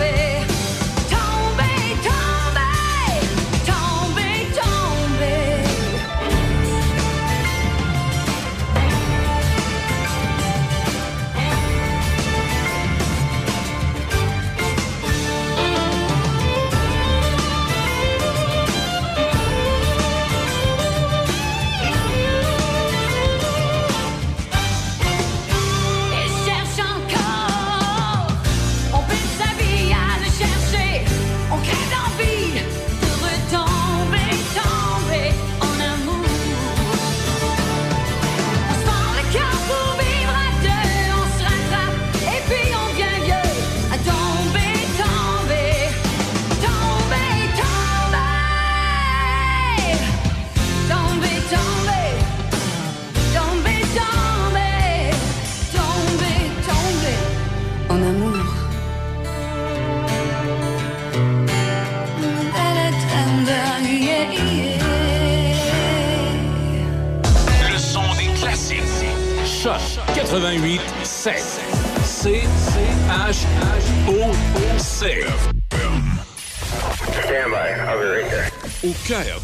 vez.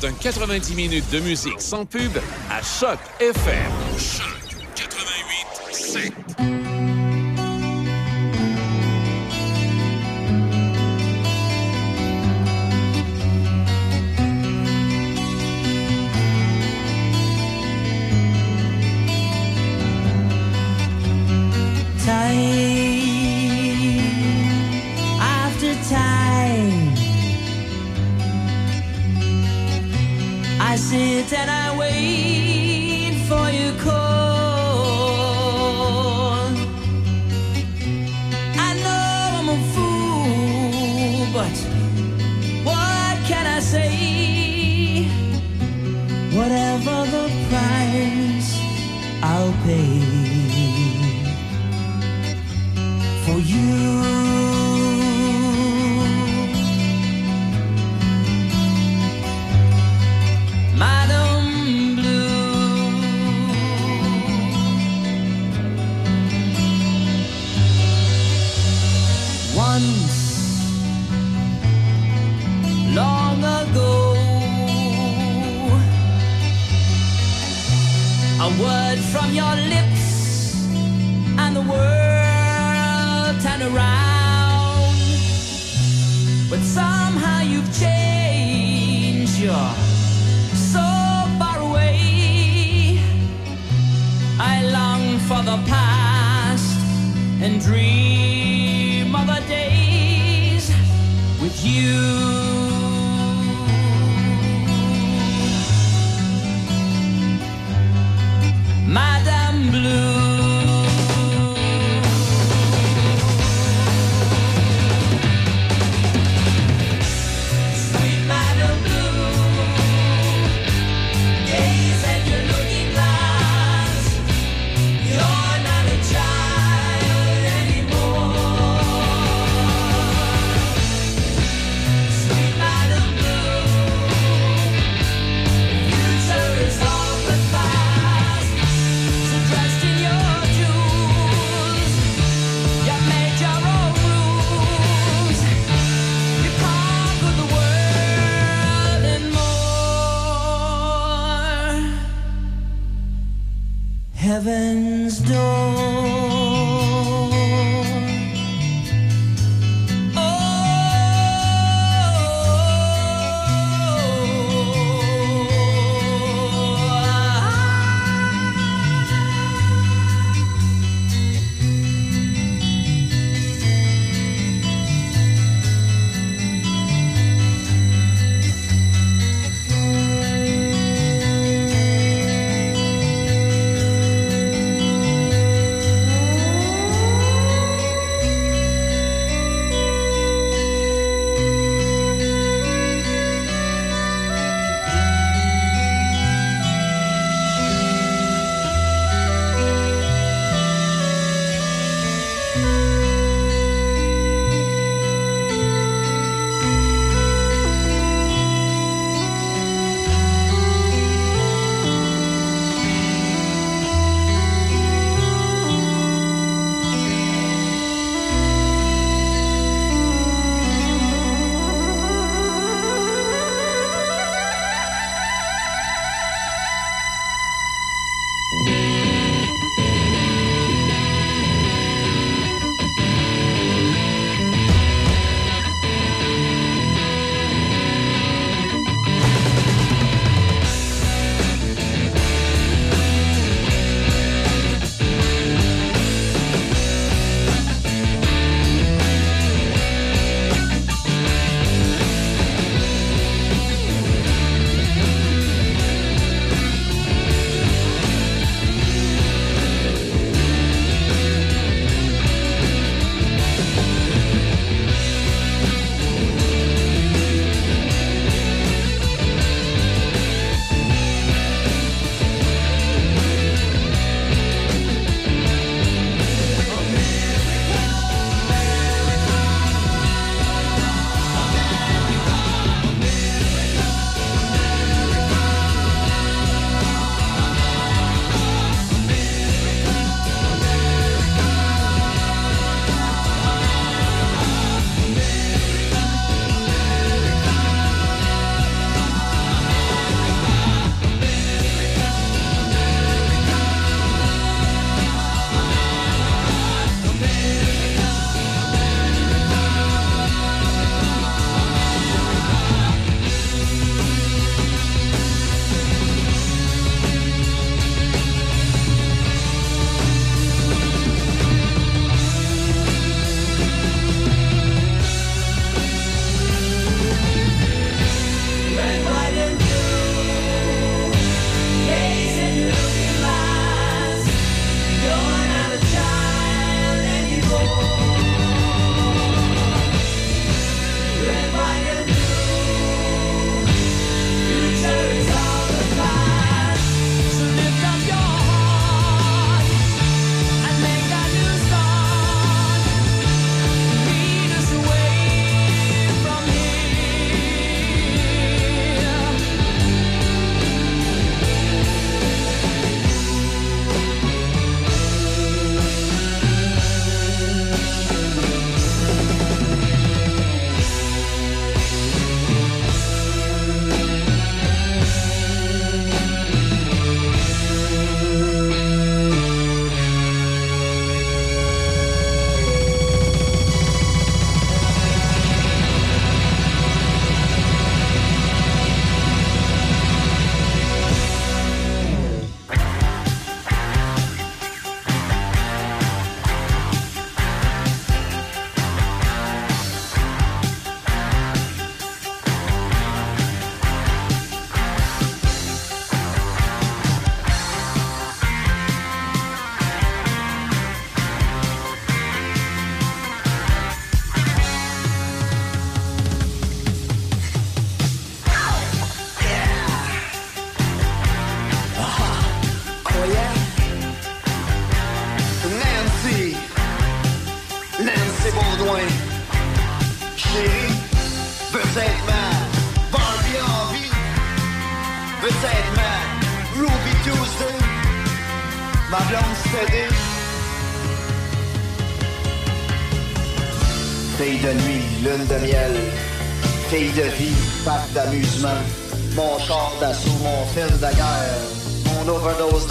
d'un 90 minutes de musique sans pub à Choc FM. d'amusement. Mon char d'assaut, mon film de guerre, mon overdose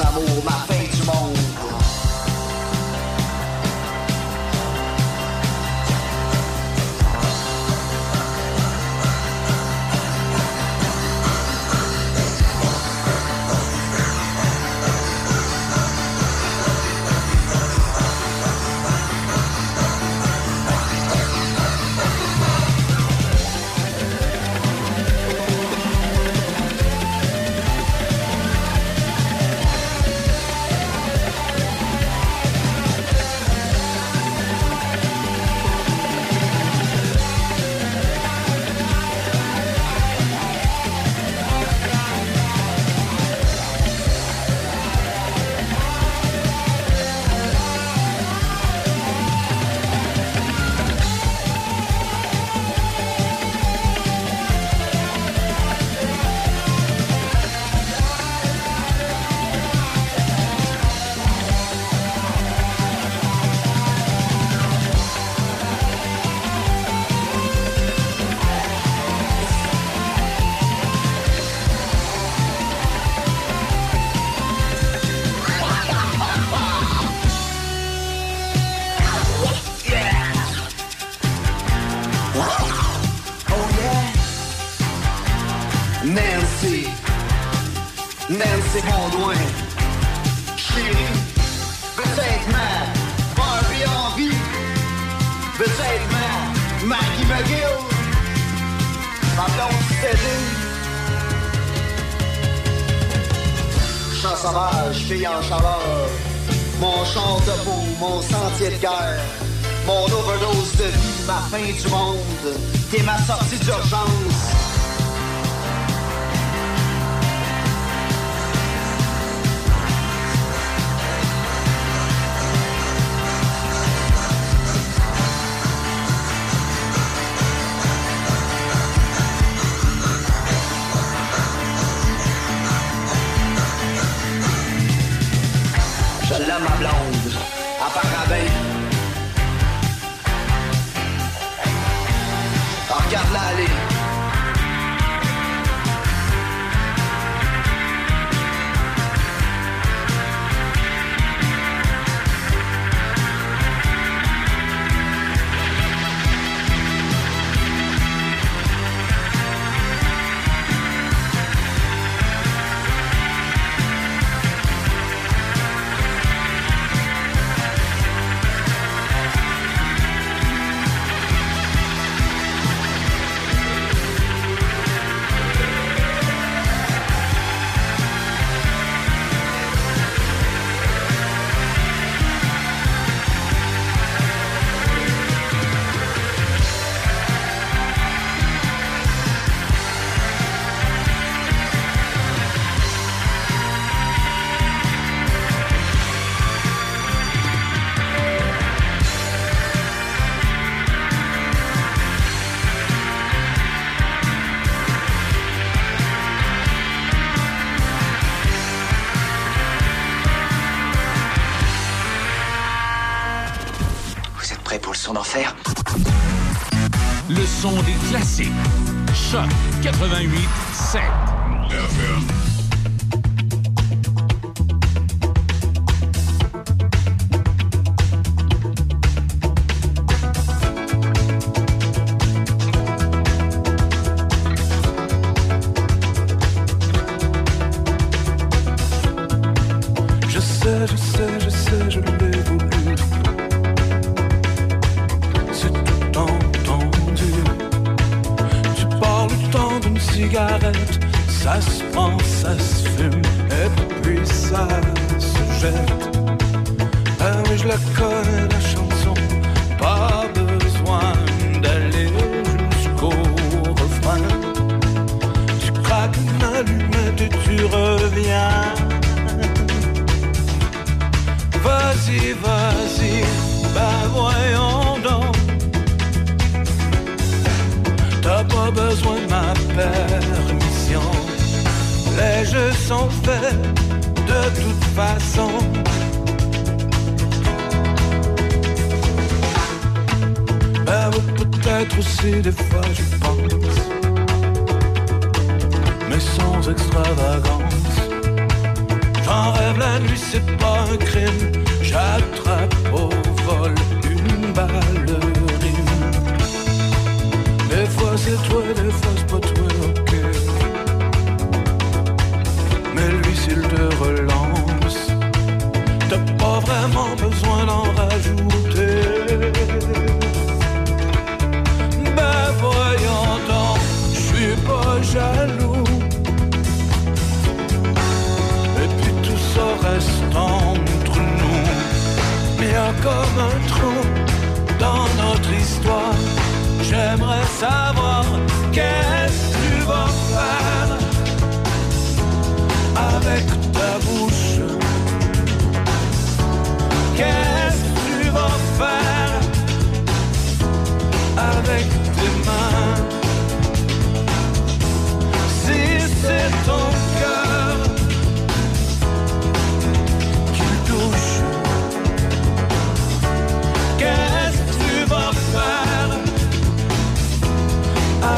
Garde-la aller 88.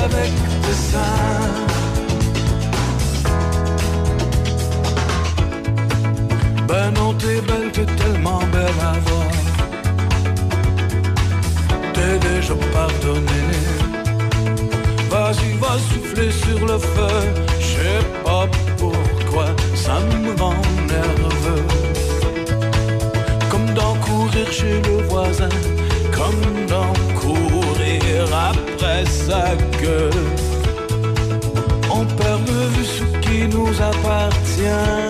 avec. Ben non, t'es belle, t'es tellement belle à voir. T'es déjà pardonné. Vas-y, va souffler sur le feu. Je sais pas pourquoi, ça me rend nerveux. Comme d'en courir chez le voisin, comme d'en on perd de ce qui nous appartient?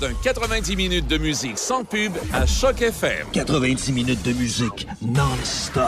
d'un 90 minutes de musique sans pub à Choc FM. 90 minutes de musique non-stop.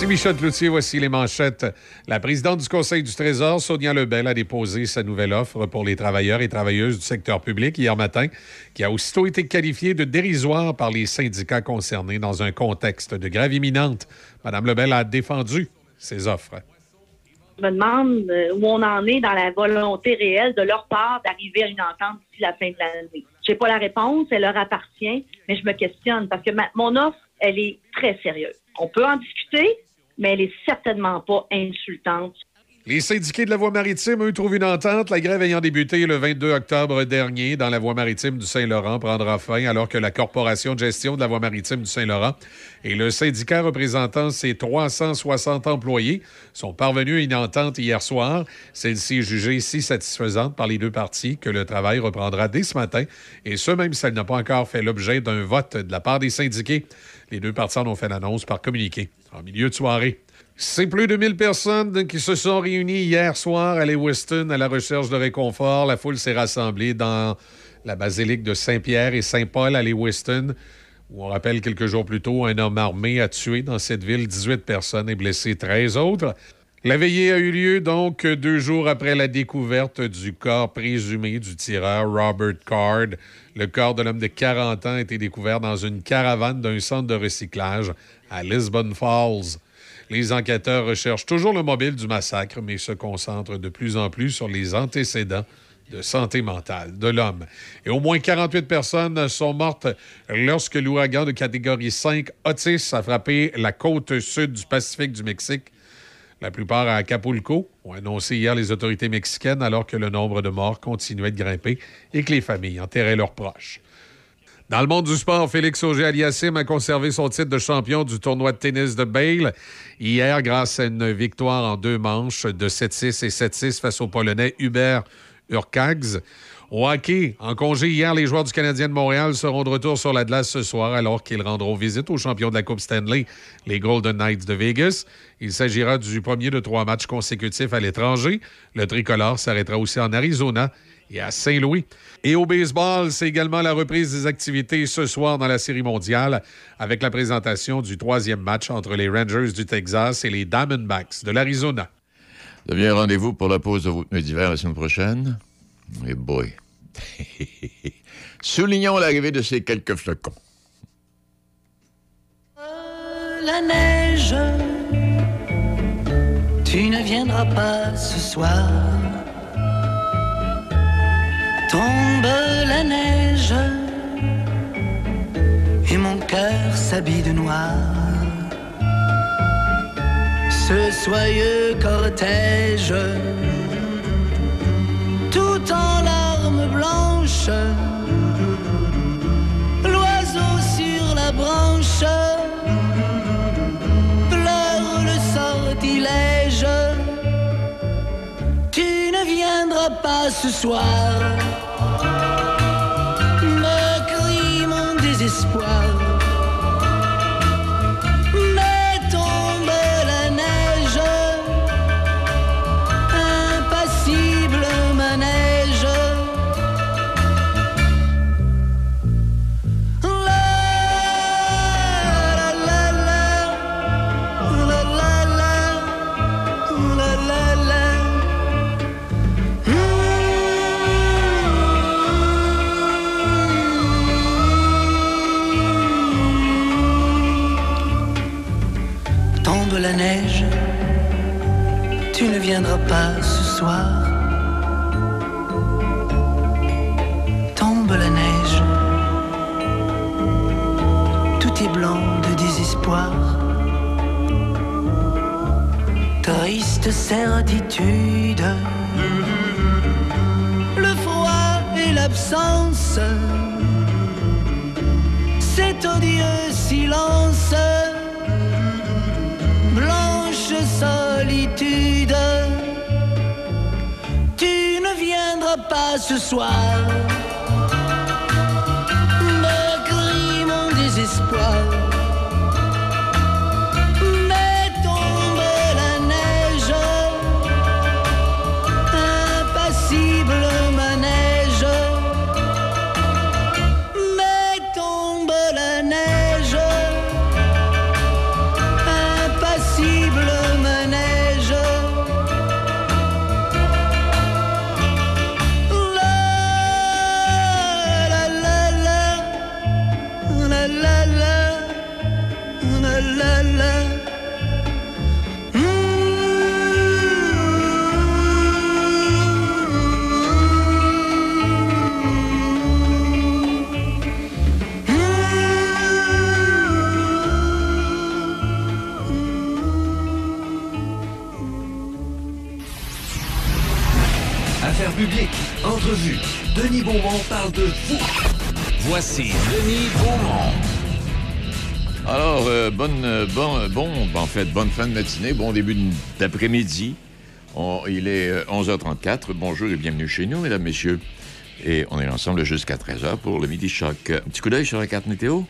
Ici Michel Cloutier, voici les manchettes. La présidente du Conseil du Trésor, Sonia Lebel, a déposé sa nouvelle offre pour les travailleurs et travailleuses du secteur public hier matin, qui a aussitôt été qualifiée de dérisoire par les syndicats concernés dans un contexte de grève imminente. Madame Lebel a défendu ses offres. Je me demande euh, où on en est dans la volonté réelle de leur part d'arriver à une entente d'ici la fin de l'année. Je n'ai pas la réponse, elle leur appartient, mais je me questionne parce que mon offre, elle est très sérieuse. On peut en discuter, mais elle est certainement pas insultante. Les syndiqués de la voie maritime, eux, trouvent une entente. La grève ayant débuté le 22 octobre dernier dans la voie maritime du Saint-Laurent prendra fin alors que la Corporation de gestion de la voie maritime du Saint-Laurent et le syndicat représentant ses 360 employés sont parvenus à une entente hier soir. Celle-ci est jugée si satisfaisante par les deux parties que le travail reprendra dès ce matin, et ce même si elle n'a pas encore fait l'objet d'un vote de la part des syndiqués. Les deux parties en ont fait l'annonce par communiqué en milieu de soirée. C'est plus de 1000 personnes qui se sont réunies hier soir à Lewiston à la recherche de réconfort. La foule s'est rassemblée dans la basilique de Saint-Pierre et Saint-Paul à Lewiston, où on rappelle quelques jours plus tôt, un homme armé a tué dans cette ville 18 personnes et blessé 13 autres. La veillée a eu lieu donc deux jours après la découverte du corps présumé du tireur Robert Card. Le corps de l'homme de 40 ans a été découvert dans une caravane d'un centre de recyclage à Lisbon Falls. Les enquêteurs recherchent toujours le mobile du massacre, mais se concentrent de plus en plus sur les antécédents de santé mentale de l'homme. Et au moins 48 personnes sont mortes lorsque l'ouragan de catégorie 5 Otis a frappé la côte sud du Pacifique du Mexique. La plupart à Acapulco, ont annoncé hier les autorités mexicaines alors que le nombre de morts continuait de grimper et que les familles enterraient leurs proches. Dans le monde du sport, Félix Auger-Aliassime a conservé son titre de champion du tournoi de tennis de Bale hier grâce à une victoire en deux manches de 7-6 et 7-6 face au Polonais Hubert Urkags. Au hockey, en congé hier, les joueurs du Canadien de Montréal seront de retour sur la ce soir alors qu'ils rendront visite aux champions de la Coupe Stanley, les Golden Knights de Vegas. Il s'agira du premier de trois matchs consécutifs à l'étranger. Le tricolore s'arrêtera aussi en Arizona et à Saint-Louis. Et au baseball, c'est également la reprise des activités ce soir dans la Série mondiale avec la présentation du troisième match entre les Rangers du Texas et les Diamondbacks de l'Arizona. Devient rendez-vous pour la pause de vos pneus d'hiver la semaine prochaine. Et boy. Soulignons l'arrivée de ces quelques flocons. la neige. Tu ne viendras pas ce soir. Tombe la neige et mon cœur s'habille de noir. Ce soyeux cortège, tout en larmes blanches, l'oiseau sur la branche pleure le sortilège. Tu ne viendras pas ce soir, me crie mon désespoir. La neige, tu ne viendras pas ce soir. Tombe la neige, tout est blanc de désespoir. Triste certitude, le froid et l'absence, cet odieux silence, solitude. Tu ne viendras pas ce soir, me crie mon désespoir. De vous. Voici Denis Beaumont. Alors, euh, bonne, euh, bon, euh, en fait, bonne fin de matinée, bon début d'après-midi. Il est euh, 11h34. Bonjour et bienvenue chez nous, mesdames, messieurs. Et on est ensemble jusqu'à 13h pour le Midi Choc. Un petit coup d'œil sur la carte météo?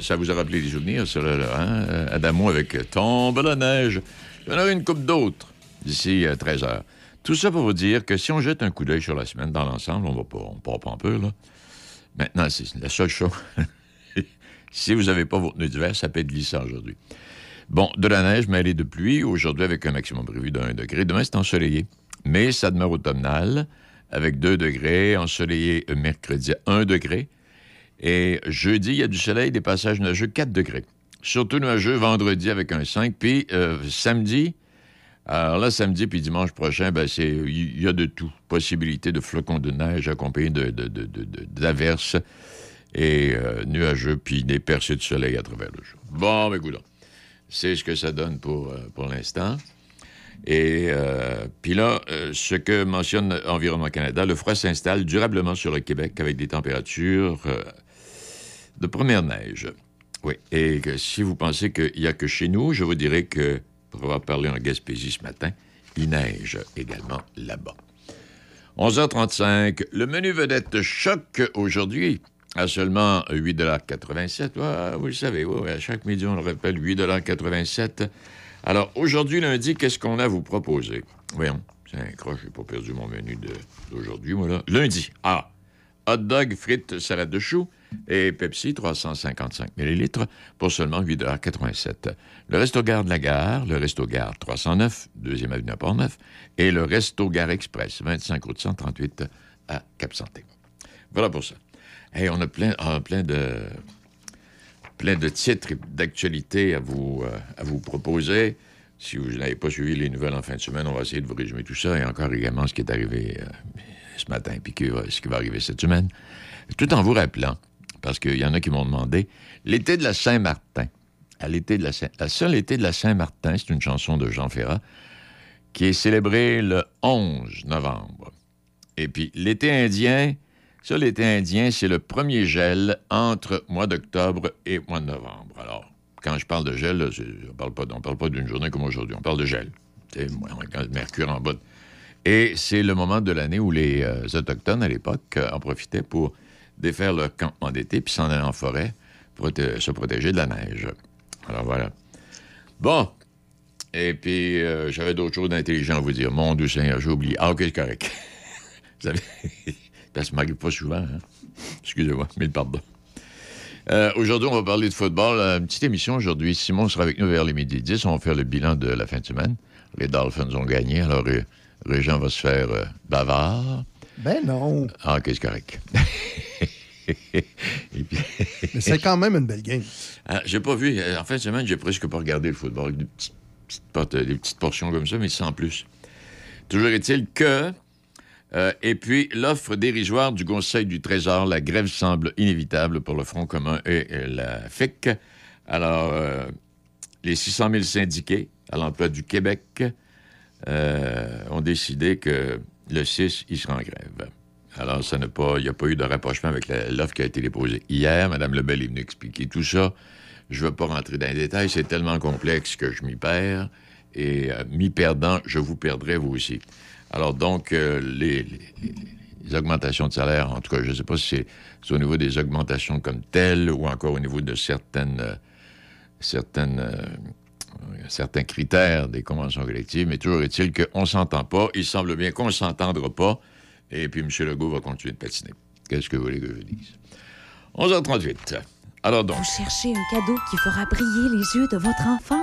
Ça, vous a rappelé des souvenirs, ça, là, hein? Euh, Adamo avec euh, Tombe la neige. Il y en aura une coupe d'autres d'ici 13h. Tout ça pour vous dire que si on jette un coup d'œil sur la semaine dans l'ensemble, on va pas, on part pas un peu, là. Maintenant, c'est la seule chose. si vous n'avez pas vos pneus d'hiver, ça peut être glissant aujourd'hui. Bon, de la neige mêlée de pluie, aujourd'hui avec un maximum prévu de 1 degré. Demain, c'est ensoleillé. Mais ça demeure automnal, avec 2 degrés, ensoleillé euh, mercredi à 1 degré. Et jeudi, il y a du soleil, des passages nuageux, 4 degrés. Surtout nuageux vendredi avec un 5. Puis euh, samedi, alors là, samedi puis dimanche prochain, ben, il y a de tout. Possibilité de flocons de neige accompagnés de, de- de- d'averses et euh, nuageux, puis des percées de soleil à travers le jour. Bon, ben, écoute, c'est ce que ça donne pour, euh, l'instant. Et euh, puis là, ce que mentionne Environnement Canada, le froid s'installe durablement sur le Québec avec des températures de première neige. Oui, et si vous pensez qu'il n'y a que chez nous, je vous dirais que, pour avoir parlé en Gaspésie ce matin, il neige également là-bas. 11h35, le menu vedette choc aujourd'hui à seulement 8,87 Ouais, Vous le savez, à chaque midi, on le rappelle, 8,87 Alors, aujourd'hui, lundi, qu'est-ce qu'on a à vous proposer? Voyons, c'est un croche, j'ai pas perdu mon menu d'aujourd'hui, moi, là. Lundi, ah, hot dog, frites, salade de choux et Pepsi 355 ml pour seulement 8,87 Le Resto Gare de la Gare, le Resto Gare 309, deuxième avenue à Port-Neuf, et le Resto Gare Express, 25 route 138 à Cap-Santé. Voilà pour ça. Hey, on a plein, plein de plein de titres d'actualité à vous, euh, à vous proposer. Si vous n'avez pas suivi les nouvelles en fin de semaine, on va essayer de vous résumer tout ça et encore également ce qui est arrivé euh, ce matin puis ce qui va arriver cette semaine. Tout en vous rappelant, parce qu'il y en a qui m'ont demandé, l'été de la Saint-Martin. À l'été de la Saint- la seule été de la Saint-Martin, c'est une chanson de Jean Ferrat qui est célébrée le 11 novembre. Et puis l'été indien, ça, l'été indien, c'est le premier gel entre mois d'octobre et mois de novembre. Alors, quand je parle de gel, c'est- on parle pas, on parle pas d'une journée comme aujourd'hui, on parle de gel. Le mercure en bas. Et c'est le moment de l'année où les euh, Autochtones, à l'époque, euh, en profitaient pour défaire leur campement d'été puis s'en aller en forêt pour se protéger de la neige. Alors voilà. Bon. Et puis, euh, j'avais d'autres choses d'intelligent à vous dire. Mon Dieu Seigneur, j'ai oublié. Ah, OK, c'est correct. vous savez, ça ne m'arrive pas souvent. Hein? Excusez-moi, mille pardon. Euh, aujourd'hui, on va parler de football. Euh, Une petite émission aujourd'hui. Simon sera avec nous vers les midi 10. On va faire le bilan de la fin de semaine. Les Dolphins ont gagné. Alors, Régent va se faire bavard. Ben non. Ah, OK, c'est correct. Puis- Mais c'est quand même une belle game. Ah, j'ai pas vu. Euh, En fin de semaine, j'ai presque pas regardé le football. Des petites, petites portes- des petites portions comme ça, mais sans plus. Toujours est-il que. euh, et puis, l'offre dérisoire du Conseil du Trésor, la grève semble inévitable pour le Front commun et euh, la FIC. Alors, euh, les 600 000 syndiqués à l'emploi du Québec euh, ont décidé que le 6, ils seront en grève. Alors, ça pas, il n'y a pas eu de rapprochement avec l'offre qui a été déposée hier. Mme Lebel est venue expliquer tout ça. Je ne veux pas rentrer dans les détails, c'est tellement complexe que je m'y perds. Et euh, m'y perdant, je vous perdrai vous aussi. Alors donc, euh, les, augmentations de salaire, en tout cas, je ne sais pas si c'est au niveau des augmentations comme telles ou encore au niveau de certaines, euh, certaines, certains critères des conventions collectives, mais toujours est-il qu'on ne s'entend pas. Il semble bien qu'on ne s'entendra pas. Et puis M. Legault va continuer de patiner. Qu'est-ce que vous voulez que je dise? 11h38. Alors donc, Vous cherchez un cadeau qui fera briller les yeux de votre enfant?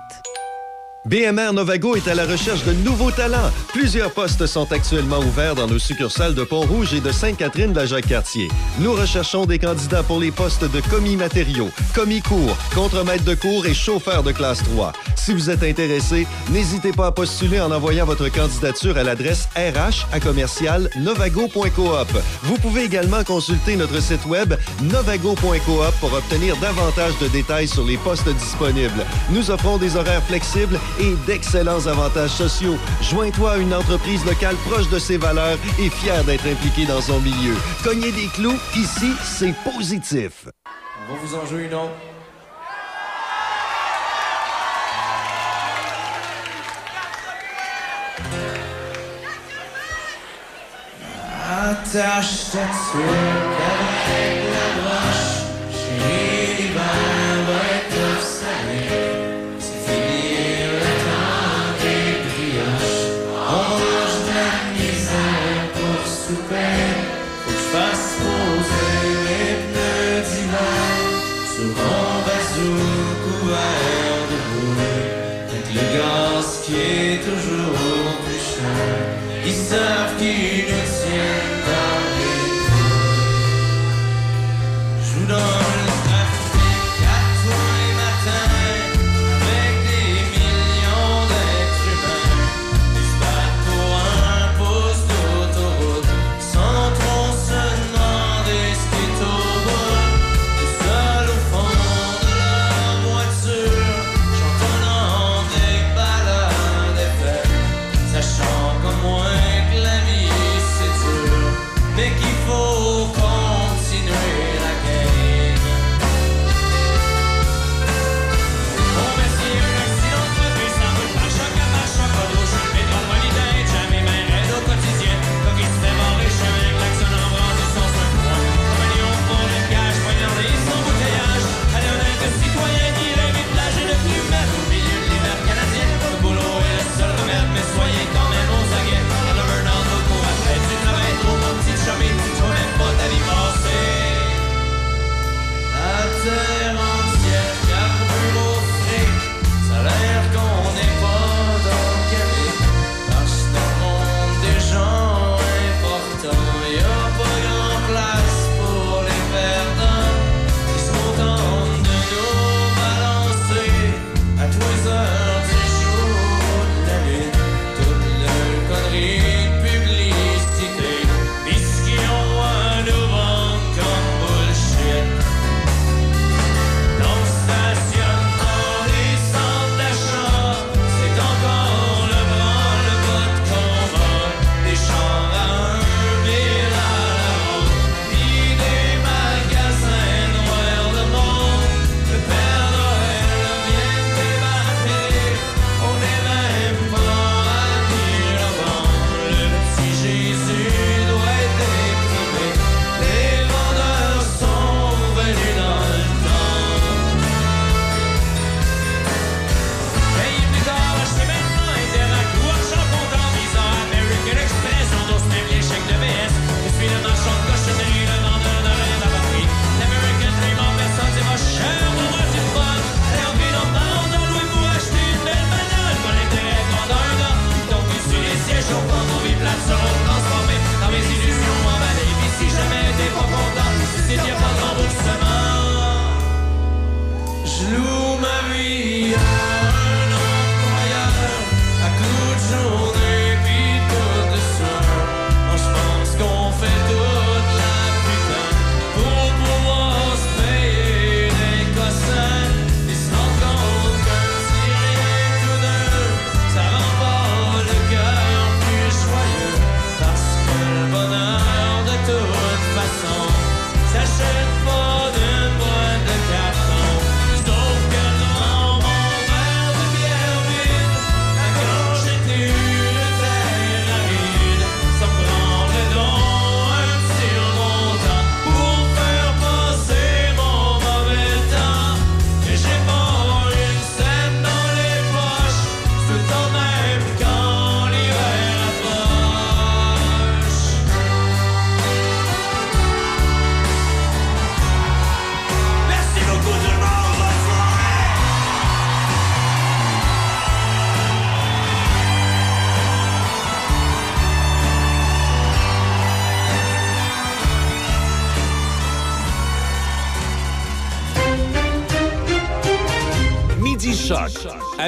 BMR Novago est à la recherche de nouveaux talents. Plusieurs postes sont actuellement ouverts dans nos succursales de Pont-Rouge et de Sainte-Catherine de la Jacques-Cartier. Nous recherchons des candidats pour les postes de commis matériaux, commis cours, contremaître de cours et chauffeur de classe 3. Si vous êtes intéressé, n'hésitez pas à postuler en envoyant votre candidature à l'adresse RH à commercial novago.coop. Vous pouvez également consulter notre site web novago.coop pour obtenir davantage de détails sur les postes disponibles. Nous offrons des horaires flexibles et d'excellents avantages sociaux. Joins-toi à une entreprise locale proche de ses valeurs et fière d'être impliquée dans son milieu. Cognez des clous, ici, c'est positif. On va vous en jouer une autre. Attache la broche. Va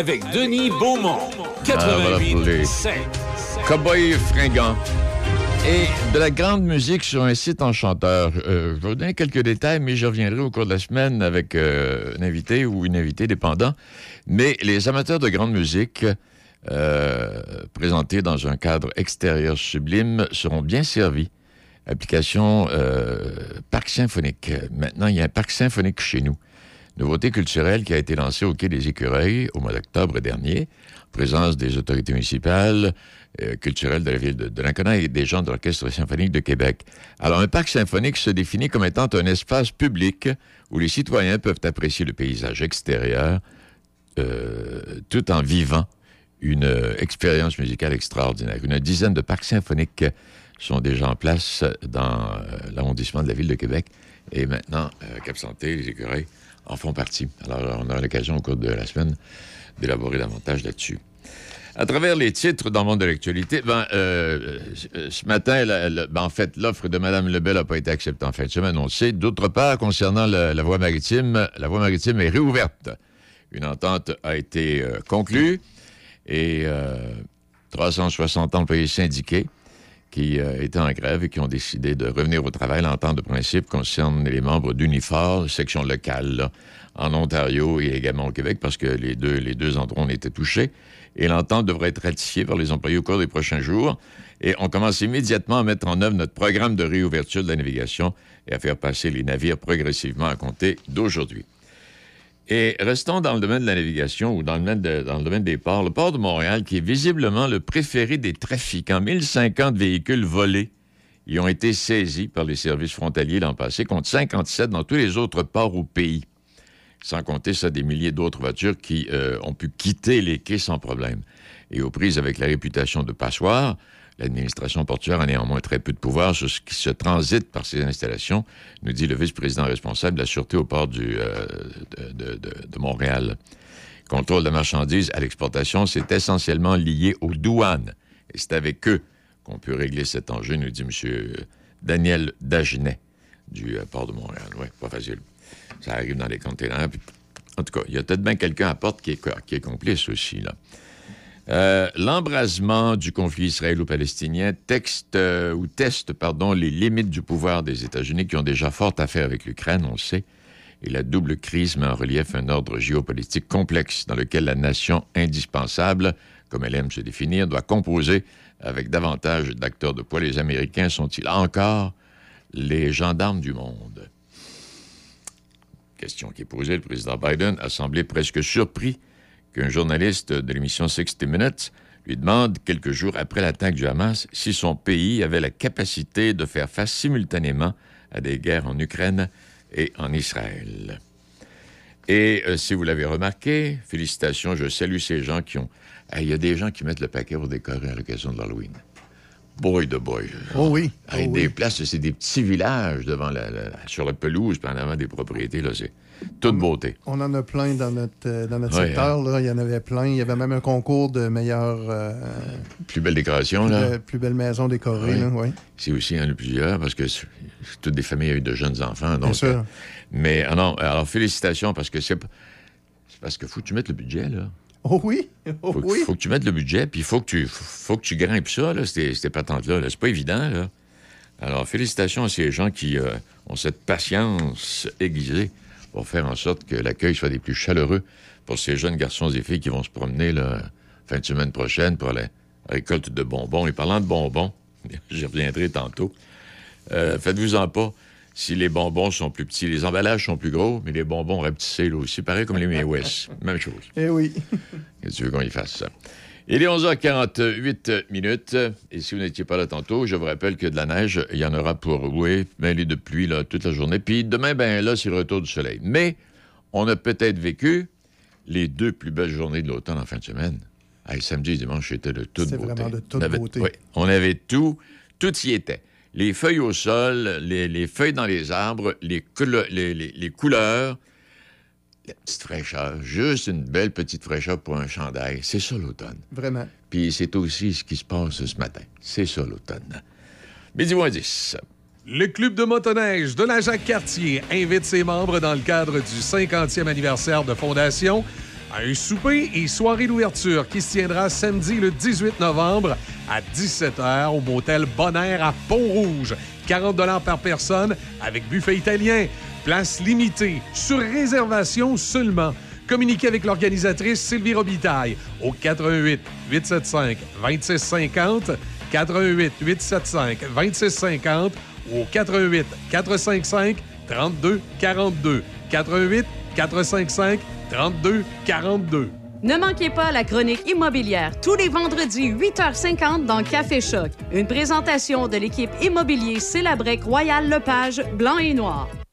avec Denis Beaumont. Ah, voilà pour les 88 Cowboy fringant. Et de la grande musique sur un site enchanteur. Euh, je vais vous donner quelques détails, mais je reviendrai au cours de la semaine avec euh, un invité ou une invitée dépendant. Mais les amateurs de grande musique, euh, présentés dans un cadre extérieur sublime, seront bien servis. Application euh, Parc Symphonique. Maintenant, il y a un Parc Symphonique chez nous. Nouveauté culturelle qui a été lancée au Quai des Écureuils au mois d'octobre dernier, en présence des autorités municipales, euh, culturelles de la ville de, de et des gens de l'Orchestre symphonique de Québec. Alors, un parc symphonique se définit comme étant un espace public où les citoyens peuvent apprécier le paysage extérieur euh, tout en vivant une euh, expérience musicale extraordinaire. Une dizaine de parcs symphoniques sont déjà en place dans l'arrondissement de la ville de Québec et maintenant, Cap Santé, les écureuils en font partie. Alors, on aura l'occasion au cours de la semaine d'élaborer davantage là-dessus. À travers les titres dans le monde de l'actualité, ben, euh, ce matin, ben, en fait, l'offre de Mme Lebel n'a pas été acceptée en fin de semaine, on le sait. D'autre part, concernant la, la voie maritime, la voie maritime est réouverte. Une entente a été euh, conclue et euh, 360 employés syndiqués qui euh, étaient en grève et qui ont décidé de revenir au travail. L'entente de principe concerne les membres d'Unifor, section locale, en Ontario et également au Québec, parce que les deux, les deux endroits ont été touchés. Et l'entente devrait être ratifiée par les employés au cours des prochains jours. Et on commence immédiatement à mettre en œuvre notre programme de réouverture de la navigation et à faire passer les navires progressivement à compter d'aujourd'hui. Et restons dans le domaine de la navigation ou dans le domaine, des ports. Le port de Montréal, qui est visiblement le préféré des trafiquants. 1050 véhicules volés y ont été saisis par les services frontaliers l'an passé, contre 57 dans tous les autres ports au pays. Sans compter ça, des milliers d'autres voitures qui euh, ont pu quitter les quais sans problème. Et aux prises avec la réputation de passoire, L'administration portuaire a néanmoins très peu de pouvoir sur ce qui se transite par ces installations, nous dit le vice-président responsable de la Sûreté au port euh, de, Montréal. Contrôle de la marchandise à l'exportation, c'est essentiellement lié aux douanes. Et c'est avec eux qu'on peut régler cet enjeu, nous dit M. Daniel Dagenet du euh, port de Montréal. Oui, pas facile. Ça arrive dans les containers. En tout cas, il y a peut-être bien quelqu'un à porte qui est, qui est complice aussi, là. Euh, L'embrasement du conflit israélo-palestinien texte euh, ou teste pardon, les limites du pouvoir des États-Unis qui ont déjà fort à faire avec l'Ukraine, on le sait. Et la double crise met en relief un ordre géopolitique complexe dans lequel la nation indispensable, comme elle aime se définir, doit composer avec davantage d'acteurs de poids. Les Américains sont-ils encore les gendarmes du monde? Question qui est posée, le président Biden a semblé presque surpris qu'un journaliste de l'émission 60 Minutes lui demande, quelques jours après l'attaque du Hamas, si son pays avait la capacité de faire face simultanément à des guerres en Ukraine et en Israël. Et euh, si vous l'avez remarqué, félicitations, je salue ces gens qui ont... Ah, Il y a des gens qui mettent le paquet pour décorer à l'occasion de l'Halloween. Boy de boy. Oh oui. Ah, oh des oui. places, c'est des petits villages devant la, la- sur la pelouse, puis en avant des propriétés, là, c'est toute beauté. On en a plein dans notre, euh, dans notre secteur. Là. Il y en avait plein. Il y avait même un concours de meilleure. euh, Plus belle décoration, plus, là. be- plus belle maison décorée. Oui. là, ouais. C'est aussi un de plusieurs, parce que toutes des familles avec de jeunes enfants. Donc, sûr. euh, mais ah non, alors félicitations, parce que c'est c'est parce que faut que tu mettes le budget, là. Oh oui. Oh Faut, que- oui. faut que tu mettes le budget, puis il faut que tu, faut que tu grimpes ça, là, ces, ces patentes-là. là. C'est pas évident, là. Alors, félicitations à ces gens qui euh, ont cette patience aiguisée pour faire en sorte que l'accueil soit des plus chaleureux pour ces jeunes garçons et filles qui vont se promener, là, fin de semaine prochaine pour la récolte de bonbons. Et parlant de bonbons, j'y reviendrai tantôt. Euh, Faites-vous-en pas. Si les bonbons sont plus petits, les emballages sont plus gros, mais les bonbons rapetissés, là aussi, pareil comme les May West. Même chose. Eh oui. Qu'est-ce que tu veux qu'on y fasse ça? Il est 11h48 minutes. Et si vous n'étiez pas là tantôt, je vous rappelle que de la neige, il y en aura pour rouer, mêlée de pluie là, toute la journée. Puis demain, ben là, c'est le retour du soleil. Mais on a peut-être vécu les deux plus belles journées de l'automne en fin de semaine. Hey, samedi et dimanche, c'était de toute beauté. vraiment de toute on avait, beauté. oui, on avait tout. Tout y était. Les feuilles au sol, les, les feuilles dans les arbres, les couleurs, la petite fraîcheur. Juste une belle petite fraîcheur pour un chandail. C'est ça l'automne. Vraiment. Puis c'est aussi ce qui se passe ce matin. C'est ça l'automne. Midi moins 10. Le Club de motoneige de la Jacques-Cartier invite ses membres dans le cadre du 50e anniversaire de fondation à un souper et soirée d'ouverture qui se tiendra samedi le 18 novembre à 17h au motel Bonaire à Pont-Rouge. 40 par personne avec buffet italien. Place limitée, sur réservation seulement. Communiquez avec l'organisatrice Sylvie Robitaille au 88 875 2650 88 875 2650 ou au 88 455 32 42 88 455 32 42 Ne manquez pas la chronique immobilière tous les vendredis 8h50 dans Café Choc. Une présentation de l'équipe immobilier Célabrec Royal Lepage Blanc et Noir.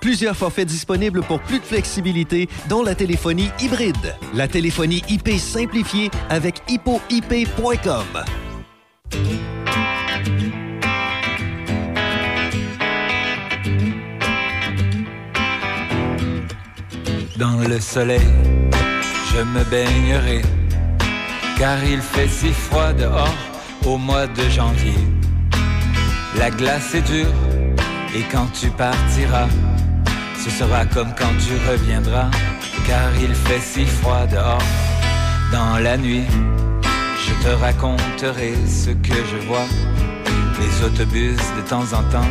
Plusieurs forfaits disponibles pour plus de flexibilité, dont la téléphonie hybride. La téléphonie IP simplifiée avec hippoip.com. Dans le soleil, je me baignerai, car il fait si froid dehors au mois de janvier. La glace est dure, et quand tu partiras, ce sera comme quand tu reviendras, car il fait si froid dehors. Dans la nuit, je te raconterai ce que je vois, les autobus de temps en temps,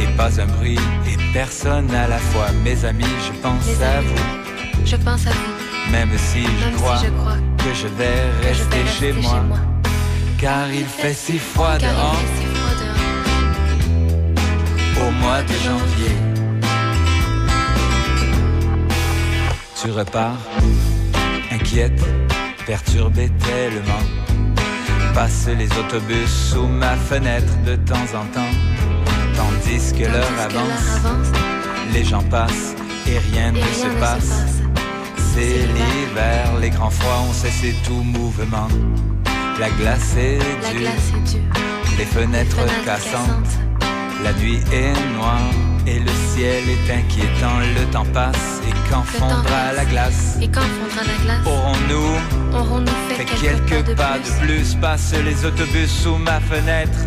et pas un bruit, et personne à la fois. Mes amis, je pense à vous. Je pense à vous. Même si je si crois je crois que je vais que je rester, vais chez, rester moi, chez moi. car il fait si froid dehors au mois de janvier. Tu repars, inquiète, perturbé tellement. Passe les autobus sous ma fenêtre de temps en temps, tandis que l'heure avance, les gens passent et rien ne se passe. C'est l'hiver, les grands froids ont cessé tout mouvement. La glace est dure, les fenêtres cassantes. La nuit est noire et le ciel est inquiétant. Le temps passe et quand fondra la glace. Et quand fondra la glace. Aurons-nous Aurons-nous fait, fait quelques, quelques pas de plus? Passent les autobus sous ma fenêtre.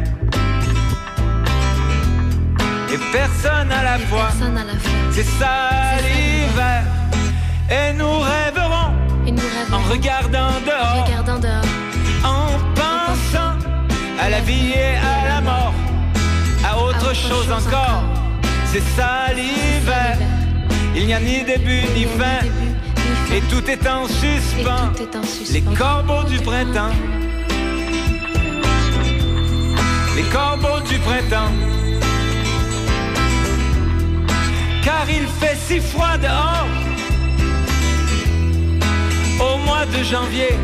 Et personne à la la fois. C'est ça l'hiver. Et nous rêverons Et nous rêverons. En regardant dehors. Regardant dehors. En pensant à la vie et à la mort. À autre chose encore C'est ça l'hiver. Il n'y a ni début ni fin. Et tout est en suspens. Les corbeaux du printemps. Les corbeaux du printemps. Car il fait si froid dehors. Au mois de janvier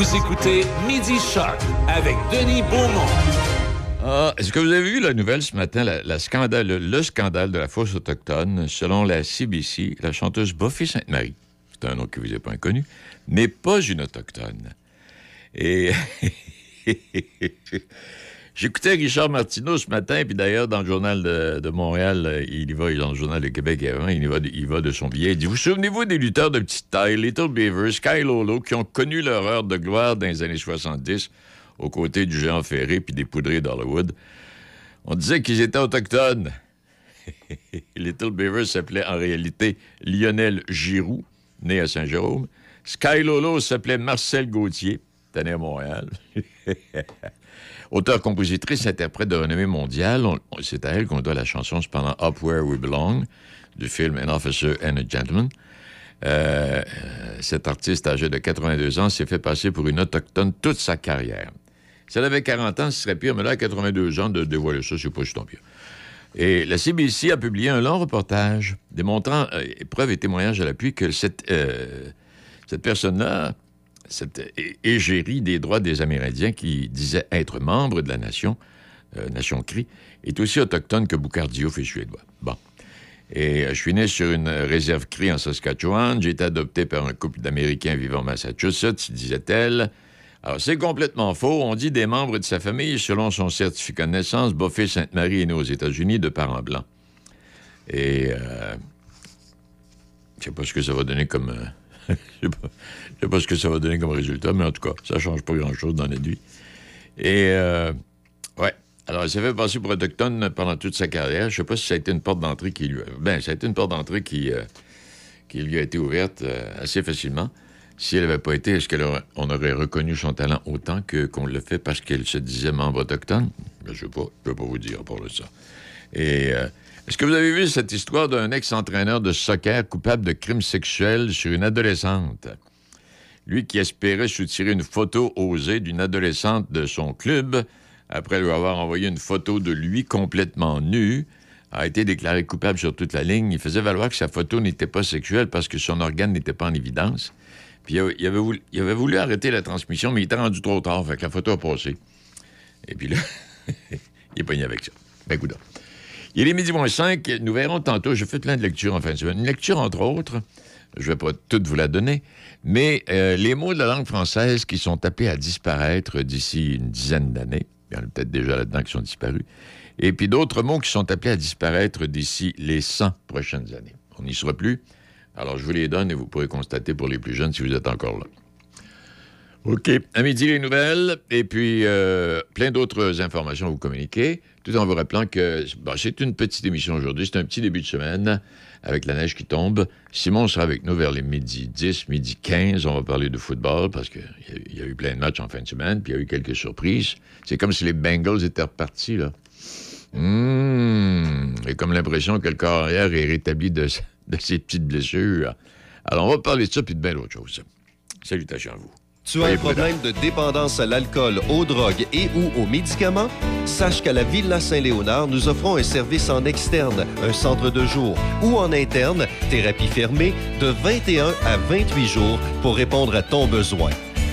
Vous écoutez Midi Shark avec Denis Beaumont. Ah, Est-ce que vous avez vu la nouvelle ce matin, la, la scandale, le, le scandale de la fosse autochtone? Selon la CBC, la chanteuse Buffy Sainte-Marie, c'est un nom qui vous est pas inconnu, n'est pas une autochtone. Et j'écoutais Richard Martineau ce matin, puis d'ailleurs, dans le journal de, Montréal, euh, il y va, dans le journal de Québec il y va, de- il va de son billet. Il dit Vous souvenez-vous des lutteurs de petite taille, Little Beaver, Sky Lolo, qui ont connu leur heure de gloire dans les années 70, aux côtés du géant ferré puis des poudriers d'Hollywood? On disait qu'ils étaient autochtones. Little Beaver s'appelait en réalité Lionel Giroux, né à Saint-Jérôme. Sky Lolo s'appelait Marcel Gauthier, né à Montréal. Auteur, compositrice, interprète de renommée mondiale, on- on- c'est à elle qu'on doit la chanson cependant Up Where We Belong du film An Officer and a Gentleman. Euh, euh, cet artiste âgé de 82 ans s'est fait passer pour une autochtone toute sa carrière. Si elle avait 40 ans, ce serait pire, mais là, à 82 ans, de dévoiler ça, c'est pas si tant pire. Et la CBC a publié un long reportage démontrant, euh, preuves et témoignages à l'appui, que cette, euh, cette personne-là, cette égérie des droits des Amérindiens qui disait être membre de la nation, euh, nation CRI, est aussi autochtone que Boucardiouf et suédois. Bon. Et euh, je suis né sur une réserve CRI en Saskatchewan. J'ai été adopté par un couple d'Américains vivant au Massachusetts, disait-elle. Alors, c'est complètement faux. On dit des membres de sa famille, selon son certificat de naissance, Buffet Sainte-Marie est né aux États-Unis de parents blancs. Et euh, je sais pas ce que ça va donner comme. euh, je je sais pas ce que ça va donner comme résultat, mais en tout cas, ça change pas grand-chose dans la vie. Et euh, ouais. Alors, il s'est fait passer pour autochtone pendant toute sa carrière. Je sais pas si ça a été une porte d'entrée qui lui a... Ben, ça a été une porte d'entrée qui, euh, qui lui a été ouverte euh, assez facilement. Si elle n'avait pas été, est-ce qu'on aurait reconnu son talent autant que qu'on le fait parce qu'elle se disait membre autochtone? Ben, je sais pas. Je peux pas vous dire pour ça. Et euh, est-ce que vous avez vu cette histoire d'un ex-entraîneur de soccer coupable de crimes sexuels sur une adolescente? Lui qui espérait soutirer une photo osée d'une adolescente de son club après lui avoir envoyé une photo de lui complètement nu, a été déclaré coupable sur toute la ligne. Il faisait valoir que sa photo n'était pas sexuelle parce que son organe n'était pas en évidence. Puis il avait, il avait voulu, arrêter la transmission, mais il était rendu trop tard, fait que la photo a passé. Et puis là, il est pogné avec ça. Ben, écoute. Il est midi moins 5. Nous verrons tantôt. Je fais plein de lectures en fin de semaine. Une lecture, entre autres, je ne vais pas toutes vous la donner, mais euh, les mots de la langue française qui sont appelés à disparaître d'ici une dizaine d'années. Il y en a peut-être déjà là-dedans qui sont disparus. Et puis d'autres mots qui sont appelés à disparaître d'ici les 100 prochaines années. On n'y sera plus. Alors, je vous les donne et vous pourrez constater pour les plus jeunes si vous êtes encore là. OK. À midi, les nouvelles. Et puis, euh, plein d'autres informations à vous communiquer. Tout en vous rappelant que c'est une petite émission aujourd'hui. C'est un petit début de semaine avec la neige qui tombe. Simon sera avec nous vers les midi 10, midi 15. On va parler de football parce qu'il y, y a eu plein de matchs en fin de semaine. Puis il y a eu quelques surprises. C'est comme si les Bengals étaient repartis, là. Hum, J'ai comme l'impression que le corps arrière est rétabli de, de ses petites blessures. Alors, on va parler de ça puis de bien d'autres choses. Salutations à vous. Tu as un problème de dépendance à l'alcool, aux drogues et ou aux médicaments? Sache qu'à la Villa Saint-Léonard, nous offrons un service en externe, un centre de jour ou en interne, thérapie fermée, de 21 à 28 jours pour répondre à ton besoin.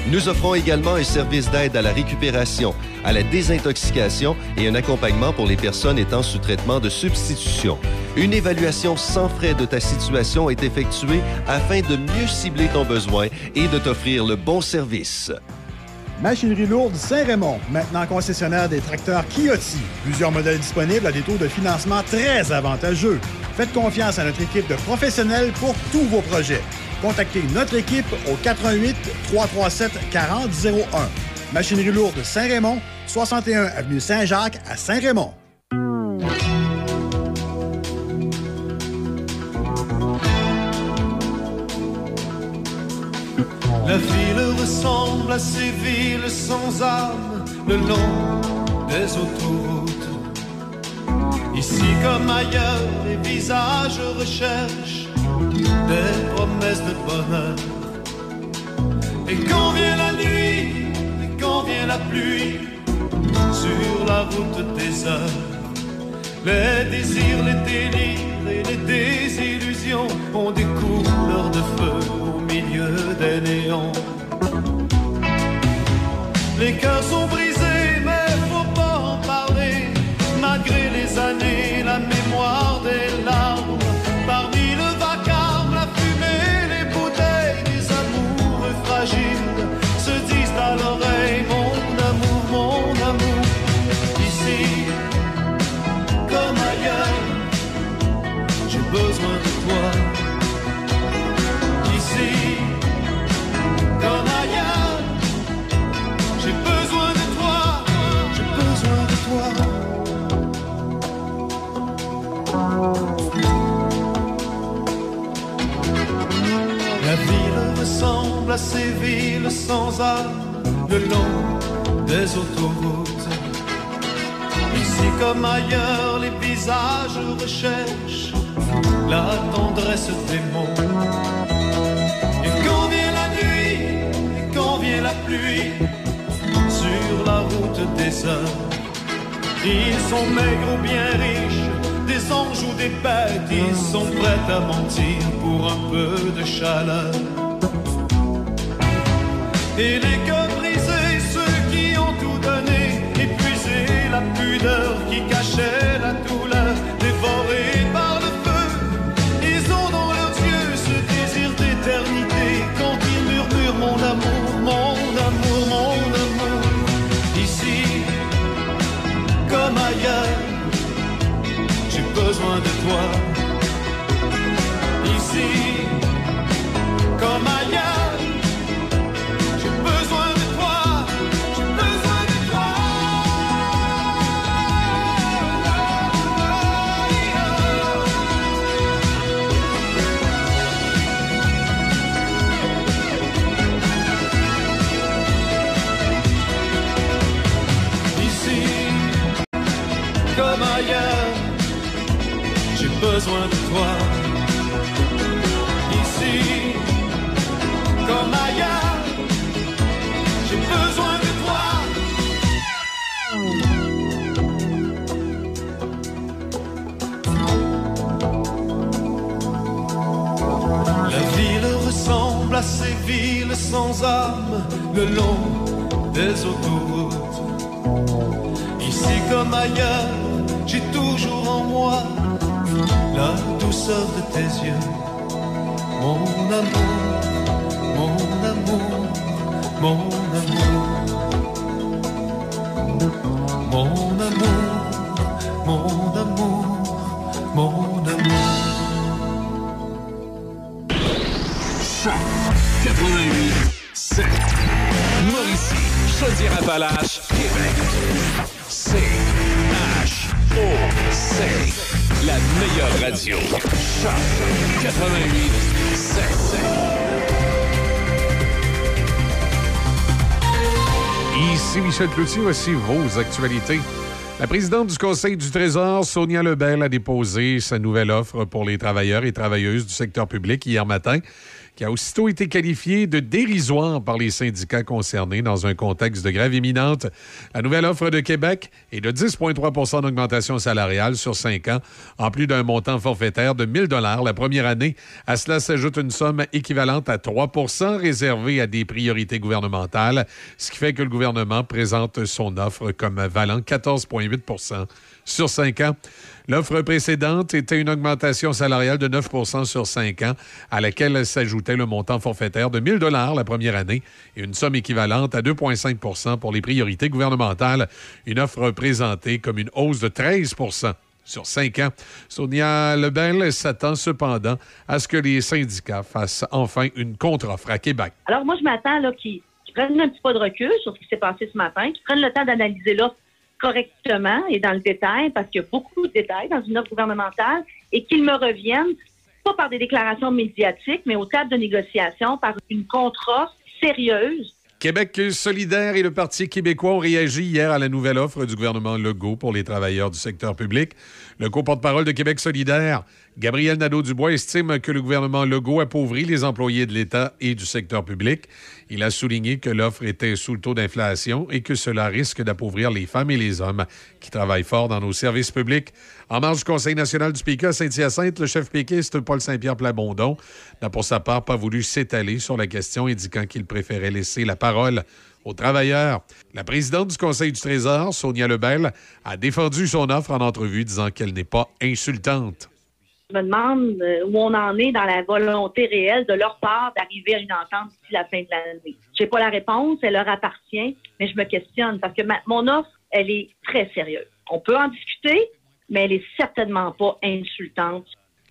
Nous offrons également un service d'aide à la récupération, à la désintoxication et un accompagnement pour les personnes étant sous traitement de substitution. Une évaluation sans frais de ta situation est effectuée afin de mieux cibler ton besoin et de t'offrir le bon service. Machinerie lourde Saint-Raymond, maintenant concessionnaire des tracteurs Kioti. Plusieurs modèles disponibles à des taux de financement très avantageux. Faites confiance à notre équipe de professionnels pour tous vos projets. Contactez notre équipe au 88 337 4001. Machinerie lourde Saint-Raymond, 61 avenue Saint-Jacques à Saint-Raymond. La ville ressemble à ces villes sans âme le long des autoroutes. Ici comme ailleurs, les visages recherchent des promesses de bonheur. Et quand vient la nuit, et quand vient la pluie, sur la route des heures, les désirs, les délires et les désillusions ont des couleurs de feu au milieu des néons. Les cœurs sont brisés, mais faut pas en parler. Malgré les années, la mémoire des larmes. Ces villes sans âme le long des autoroutes. Ici comme ailleurs, les visages recherchent la tendresse des mots. Et quand vient la nuit, et quand vient la pluie, sur la route des heures, ils sont maigres ou bien riches, des anges ou des bêtes, ils sont prêts à mentir pour un peu de chaleur. Et les cœurs brisés, ceux qui ont tout donné, épuisé la pudeur qui cachait la douleur, dévorés par le feu, ils ont dans leurs yeux ce désir d'éternité quand ils murmurent mon amour, mon amour, mon amour. Ici, comme ailleurs, j'ai besoin de toi. Comme ailleurs, j'ai besoin de toi. Ici, comme ailleurs, j'ai besoin de toi. La ville ressemble à ces villes sans âme le long des autoroutes. Ici comme ailleurs, j'ai toujours en moi la douceur de tes yeux. Mon amour, mon amour, mon amour. Mon amour, mon amour, mon amour. Choc 88 7. Mauricie, Chaudière-Appalaches, Québec. C H O C. La meilleure radio. Choc 88 7. Ici Michel Cloutier, voici vos actualités. La présidente du Conseil du Trésor, Sonia Lebel, a déposé sa nouvelle offre pour les travailleurs et travailleuses du secteur public hier matin, qui a aussitôt été qualifiée de dérisoire par les syndicats concernés dans un contexte de grève imminente. La nouvelle offre de Québec est de 10,3% d'augmentation salariale sur cinq ans, en plus d'un montant forfaitaire de 1 000 la première année. À cela s'ajoute une somme équivalente à 3% réservée à des priorités gouvernementales, ce qui fait que le gouvernement présente son offre comme valant 14,8 sur cinq ans. L'offre précédente était une augmentation salariale de 9% sur cinq ans, à laquelle s'ajoutait le montant forfaitaire de 1 000 la première année et une somme équivalente à 2,5% pour les priorités gouvernementales. Une offre présentée comme une hausse de 13% sur cinq ans. Sonia Lebel s'attend cependant à ce que les syndicats fassent enfin une contre-offre à Québec. Alors, moi, je m'attends qu'ils prennent un petit pas de recul sur ce qui s'est passé ce matin, qu'ils prennent le temps d'analyser l'offre correctement et dans le détail, parce qu'il y a beaucoup de détails dans une offre gouvernementale, et qu'ils me reviennent, pas par des déclarations médiatiques, mais au cadre de négociation, par une contre-offre sérieuse Québec solidaire et le Parti québécois ont réagi hier à la nouvelle offre du gouvernement Legault pour les travailleurs du secteur public. Le co-porte-parole de Québec solidaire, Gabriel Nadeau-Dubois, estime que le gouvernement Legault appauvrit les employés de l'État et du secteur public. Il a souligné que l'offre était sous le taux d'inflation et que cela risque d'appauvrir les femmes et les hommes qui travaillent fort dans nos services publics. En marge du Conseil national du PICA à Saint-Hyacinthe, le chef péquiste Paul Saint-Pierre Plamondon n'a pour sa part pas voulu s'étaler sur la question, indiquant qu'il préférait laisser la parole aux travailleurs. La présidente du Conseil du Trésor, Sonia Lebel, a défendu son offre en entrevue, disant qu'elle n'est pas insultante. Je me demande euh, où on en est dans la volonté réelle de leur part d'arriver à une entente d'ici la fin de l'année. Je n'ai pas la réponse, elle leur appartient, mais je me questionne parce que mon offre, elle est très sérieuse. On peut en discuter, mais elle est certainement pas insultante.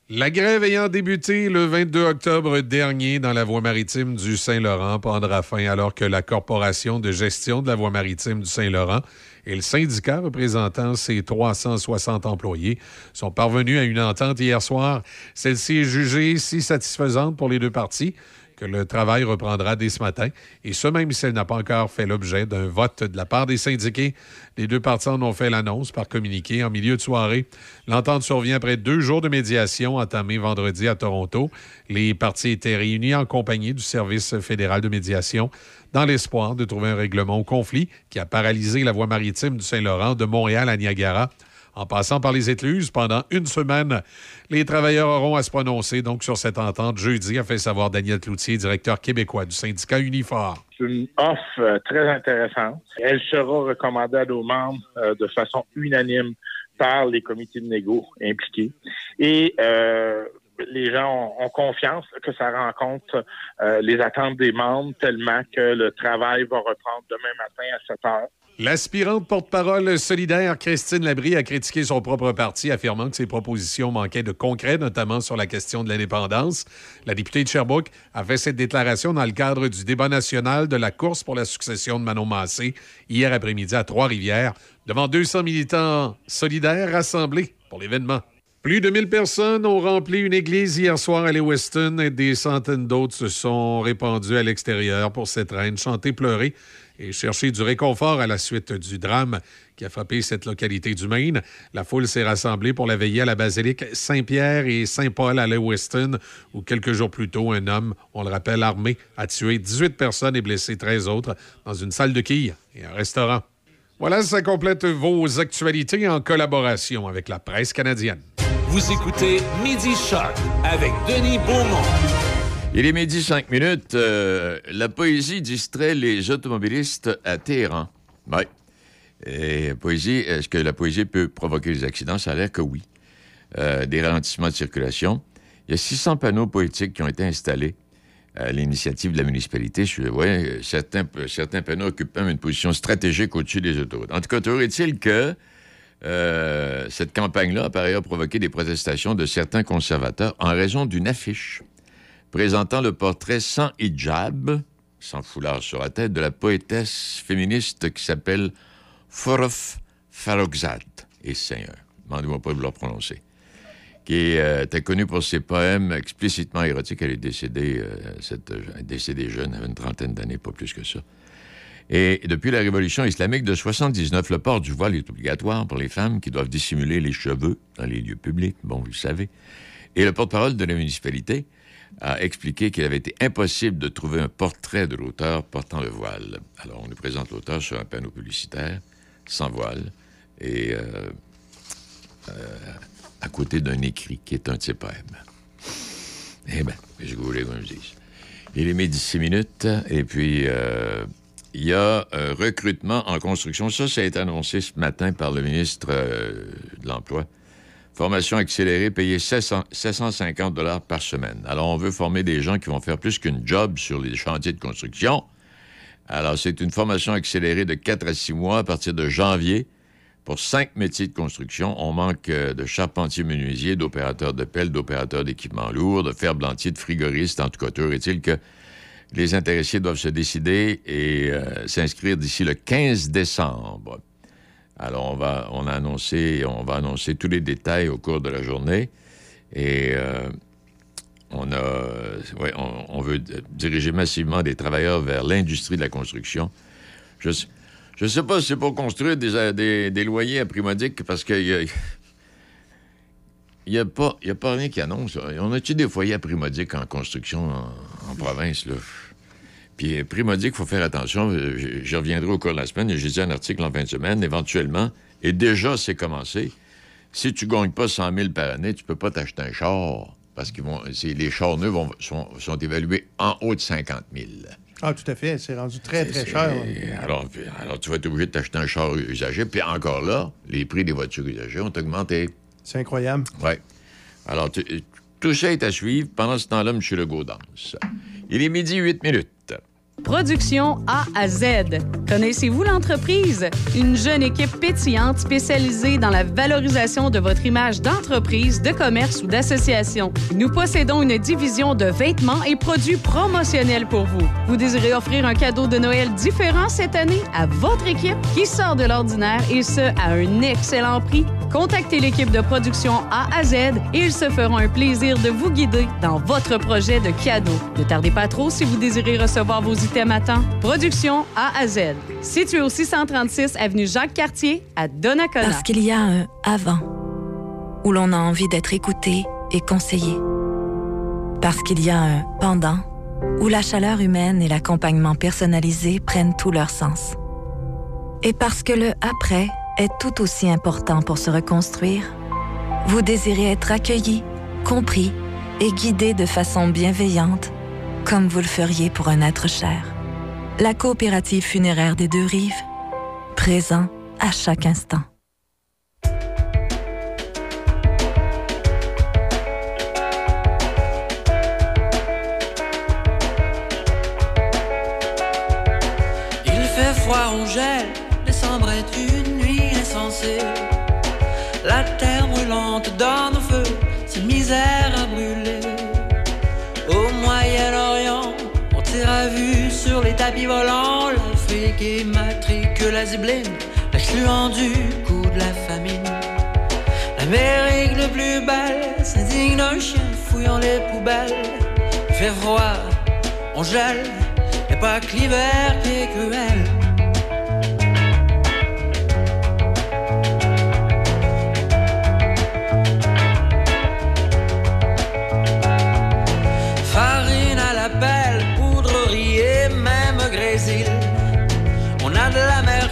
La grève ayant débuté le 22 octobre dernier dans la voie maritime du Saint-Laurent prendra fin alors que la Corporation de gestion de la voie maritime du Saint-Laurent et le syndicat représentant ses 360 employés sont parvenus à une entente hier soir. Celle-ci est jugée si satisfaisante pour les deux parties que le travail reprendra dès ce matin, et ce même si elle n'a pas encore fait l'objet d'un vote de la part des syndiqués. Les deux parties en ont fait l'annonce par communiqué en milieu de soirée. L'entente survient après deux jours de médiation entamés vendredi à Toronto. Les parties étaient réunies en compagnie du Service fédéral de médiation dans l'espoir de trouver un règlement au conflit qui a paralysé la voie maritime du Saint-Laurent de Montréal à Niagara en passant par les écluses pendant une semaine. Les travailleurs auront à se prononcer donc sur cette entente jeudi, a fait savoir Daniel Cloutier, directeur québécois du syndicat Unifor. C'est une offre euh, très intéressante. Elle sera recommandée à nos membres euh, de façon unanime par les comités de négo impliqués. Et euh, les gens ont, confiance que ça rencontre les attentes des membres tellement que le travail va reprendre demain matin à 7 heures. L'aspirante porte-parole solidaire Christine Labrie a critiqué son propre parti, affirmant que ses propositions manquaient de concret, notamment sur la question de l'indépendance. La députée de Sherbrooke a fait cette déclaration dans le cadre du débat national de la course pour la succession de Manon Massé hier après-midi à Trois-Rivières, devant 200 militants solidaires rassemblés pour l'événement. Plus de 1000 personnes ont rempli une église hier soir à Lewiston et des centaines d'autres se sont répandues à l'extérieur pour cette reine chanter, pleurer et chercher du réconfort à la suite du drame qui a frappé cette localité du Maine. La foule s'est rassemblée pour la veiller à la basilique Saint-Pierre et Saint-Paul à Lewiston, où quelques jours plus tôt, un homme, on le rappelle, armé, a tué 18 personnes et blessé 13 autres dans une salle de quilles et un restaurant. Voilà, ça complète vos actualités en collaboration avec la presse canadienne. Vous écoutez Midi Shark avec Denis Beaumont. Il est midi 5 minutes. Euh, la poésie distrait les automobilistes à Téhéran. Oui. Et poésie, est-ce que la poésie peut provoquer des accidents? Ça a l'air que oui. Euh, des ralentissements de circulation. Il y a 600 panneaux poétiques qui ont été installés à l'initiative de la municipalité. Je ouais, certains, certains panneaux occupent même une position stratégique au-dessus des autoroutes. En tout cas, toujours est-il que euh, cette campagne-là a par ailleurs provoqué des protestations de certains conservateurs en raison d'une affiche présentant le portrait sans hijab, sans foulard sur la tête, de la poétesse féministe qui s'appelle Forof Farrokhzad. Et Seigneur, demandez-moi pas de prononcer. Qui euh, était connue pour ses poèmes explicitement érotiques. Elle est décédée, euh, est décédée jeune, elle avait une trentaine d'années, pas plus que ça. Et depuis la révolution islamique de 79, le port du voile est obligatoire pour les femmes qui doivent dissimuler les cheveux dans les lieux publics. Bon, vous le savez. Et le porte-parole de la municipalité a expliqué qu'il avait été impossible de trouver un portrait de l'auteur portant le voile. Alors, on nous présente l'auteur sur un panneau publicitaire, sans voile, et euh, euh, à côté d'un écrit qui est un de ses. Eh bien, vous voulez qu'on me dise? Il est midi 6 minutes, et puis euh, il y a un recrutement en construction. Ça, ça a été annoncé ce matin par le ministre de l'Emploi. Formation accélérée payée 700 750 dollars par semaine. Alors, on veut former des gens qui vont faire plus qu'une job sur les chantiers de construction. Alors, c'est une formation accélérée de 4 à 6 mois à partir de janvier pour cinq métiers de construction. On manque euh, de charpentiers menuisiers, d'opérateurs de pelle, d'opérateurs d'équipements lourds, de ferblantiers, de frigoristes. En tout cas, est-il que les intéressés doivent se décider et euh, s'inscrire d'ici le 15 décembre. Alors, on va, on a annoncé, on va annoncer tous les détails au cours de la journée. Et euh, on a, on, veut diriger massivement des travailleurs vers l'industrie de la construction. Je ne sais pas si c'est pour construire des, des, des loyers à parce qu'il y a, il y a, pas, rien qui annonce. On a-tu des foyers à en construction en, en province, là? Puis, euh, prix modique, il faut faire attention. Euh, Je, je reviendrai au cours de la semaine. J'ai dit un article en fin de semaine, éventuellement, et déjà, c'est commencé. Si tu gagnes pas 100 000 par année, tu peux pas t'acheter un char, parce que les chars neufs vont- sont, sont évalués en haut de 50 000. Ah, tout à fait. C'est rendu très, très cher. Alors, alors, tu vas être obligé de t'acheter un char usagé. Puis encore là, les prix des voitures usagées ont augmenté. C'est incroyable. Oui. Alors, tu- tout ça est à suivre. Pendant ce temps-là, M. Legault danse. Il est midi 8 minutes. Production A à Z. Connaissez-vous l'entreprise? Une jeune équipe pétillante spécialisée dans la valorisation de votre image d'entreprise, de commerce ou d'association. Nous possédons une division de vêtements et produits promotionnels pour vous. Vous désirez offrir un cadeau de Noël différent cette année à votre équipe qui sort de l'ordinaire et ce, à un excellent prix? Contactez l'équipe de production A à Z et ils se feront un plaisir de vous guider dans votre projet de cadeau. Ne tardez pas trop si vous désirez recevoir vos items temps. Production A à Z. Situé au 636 avenue Jacques-Cartier à Donnacona. Parce qu'il y a un avant, où l'on a envie d'être écouté et conseillé. Parce qu'il y a un pendant, où la chaleur humaine et l'accompagnement personnalisé prennent tout leur sens. Et parce que le après est tout aussi important pour se reconstruire, vous désirez être accueilli, compris et guidé de façon bienveillante, comme vous le feriez pour un être cher. La coopérative funéraire des deux rives, présent à chaque instant. Il fait froid, on gèle, décembre est une nuit insensée. La terre brûlante donne au feu, cette misère vue sur les tapis volants. L'Afrique immatricule la zibeline, l'excluant du coup de la famine. L'Amérique le plus belle s'indigne d'un chien fouillant les poubelles. Il fait froid, on gèle, et pas que l'hiver qui est cruel.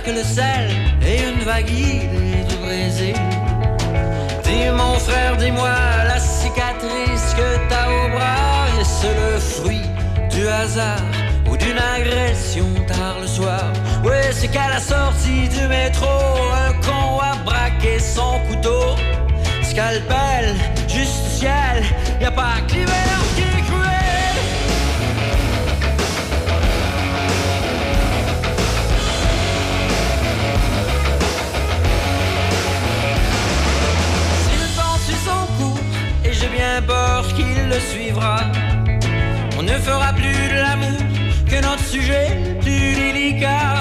Que le sel et une vague du Brésil. Dis mon frère, dis-moi la cicatrice que t'as au bras, est-ce le fruit du hasard ou d'une agression tard le soir? Ouais, c'est qu'à la sortie du métro, un con a braqué son couteau? Scalpel, justiciel, y a pas que l'hiver et bien peur qu'il le suivra, on ne fera plus de l'amour que notre sujet plus délicat.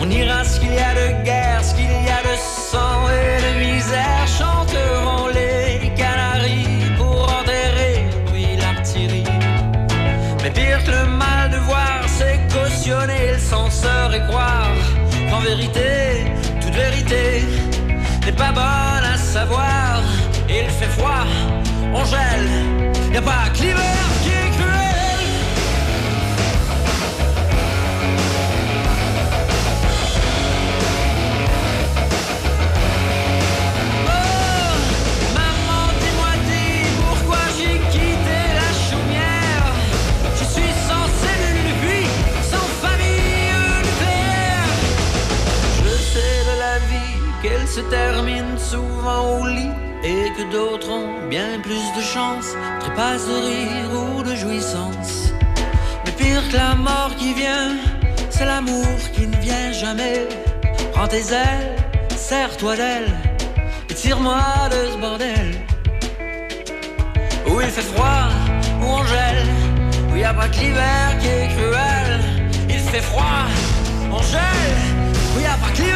On ira ce qu'il y a de guerre, ce qu'il y a de sang et de misère. Chanteront les canaries pour enterrer, l'artillerie. Mais pire que le mal de voir, c'est cautionner le censeur vérité, toute vérité n'est pas bonne à savoir. Il fait froid, on gèle, y a pas que qui est cruel. Maman, dis-moi, dis pourquoi j'ai quitté la chaumière? Je suis sans cellule de vie, sans famille nucléaire. Je sais de la vie qu'elle se termine souvent au lit et que d'autres ont bien plus de chance, trépassent de rire ou de jouissance. Mais pire que la mort qui vient, c'est l'amour qui ne vient jamais. Prends tes ailes, serre-toi d'elle et tire-moi de ce bordel. Où il fait froid, où on gèle, où y a pas que l'hiver qui est cruel. Il fait froid, on gèle, où y a pas que l'hiver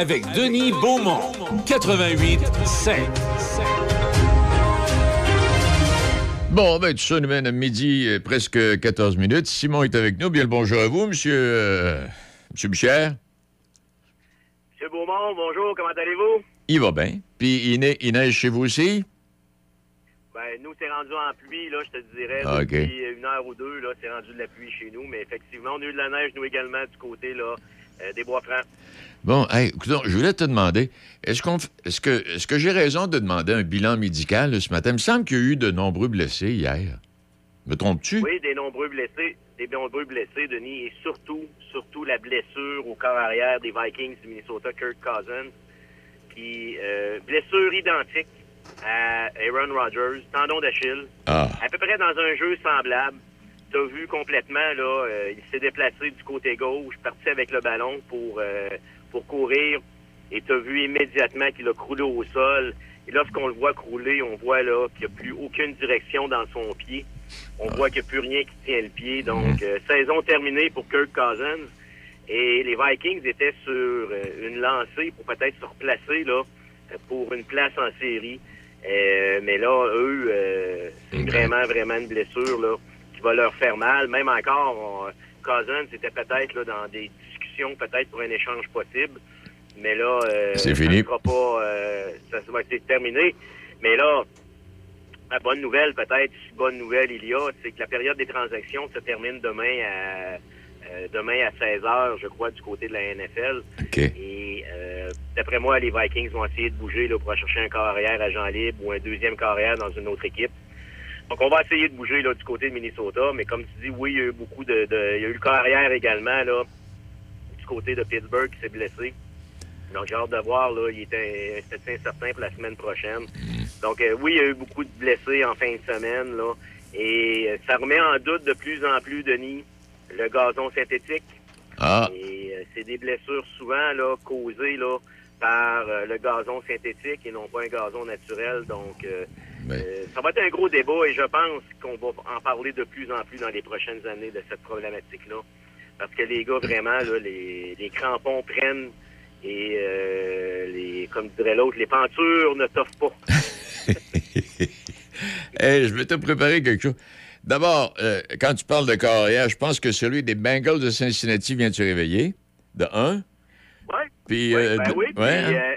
avec Denis Beaumont. 88 5. Bon, ben, tout ça nous mène à midi, euh, presque 14 minutes. Simon est avec nous. Bien le bonjour à vous, monsieur, euh, monsieur Bichère. Monsieur Beaumont, bonjour, comment allez-vous? Il va bien. Puis il, ne- il neige chez vous aussi? Ben, nous, c'est rendu en pluie, là, je te dirais. Ah, OK. Depuis une heure ou deux, là, c'est rendu de la pluie chez nous. Mais effectivement, on a eu de la neige, nous également, du côté, là, euh, des Bois-Francs. Bon, hey, écoute, je voulais te demander, est-ce qu'on, est-ce que, est-ce que j'ai raison de demander un bilan médical ce matin? Il me semble qu'il y a eu de nombreux blessés hier. Me trompes-tu? Oui, des nombreux blessés, des nombreux blessés, Denis, et surtout, surtout la blessure au corps arrière des Vikings du Minnesota, Kirk Cousins, qui, euh, blessure identique à Aaron Rodgers, tendon d'Achille, Ah. à peu près dans un jeu semblable. T'as vu complètement, là, euh, il s'est déplacé du côté gauche, parti avec le ballon pour, euh, pour courir, et t'as vu immédiatement qu'il a croulé au sol. Et lorsqu'on le voit crouler, on voit là qu'il n'y a plus aucune direction dans son pied. On voit qu'il n'y a plus rien qui tient le pied. Donc, euh, saison terminée pour Kirk Cousins. Et les Vikings étaient sur euh, une lancée pour peut-être se replacer là, euh, pour une place en série. Euh, mais là, eux, c'est vraiment, vraiment une blessure là, qui va leur faire mal. Même encore, on- Cousins était peut-être là, dans des peut-être pour un échange possible. Mais là, euh, C'est ça fini. sera pas, euh, ça va être terminé. Mais là, la bonne nouvelle, peut-être, si bonne nouvelle il y a, c'est que la période des transactions se termine demain à euh, demain à 16 h je crois, du côté de la NFL. Et euh, d'après moi, les Vikings vont essayer de bouger là, pour aller chercher un carrière agent libre ou un deuxième carrière dans une autre équipe. Donc, on va essayer de bouger là, du côté de Minnesota. Mais comme tu dis, oui, il y a eu beaucoup de... de- il y a eu le carrière également là, côté de Pittsburgh qui s'est blessé. Donc, j'ai hâte de voir. Là, il était, incertain pour la semaine prochaine. Donc, euh, oui, il y a eu beaucoup de blessés en fin de semaine. Là, et euh, ça remet en doute de plus en plus, Denis, le gazon synthétique. Ah. Et euh, c'est des blessures souvent là, causées là, par euh, le gazon synthétique et non pas un gazon naturel. Donc, ça va être un gros débat et je pense qu'on va en parler de plus en plus dans les prochaines années de cette problématique-là. Parce que les gars, vraiment, là, les, les crampons prennent et, euh, les, comme dirait l'autre, les pentures ne t'offrent pas. Hey, je vais te préparer quelque chose. D'abord, euh, quand tu parles de carrière, je pense que celui des Bengals de Cincinnati vient de se réveiller, de un? Ouais. Puis, euh, ben oui, puis, hein?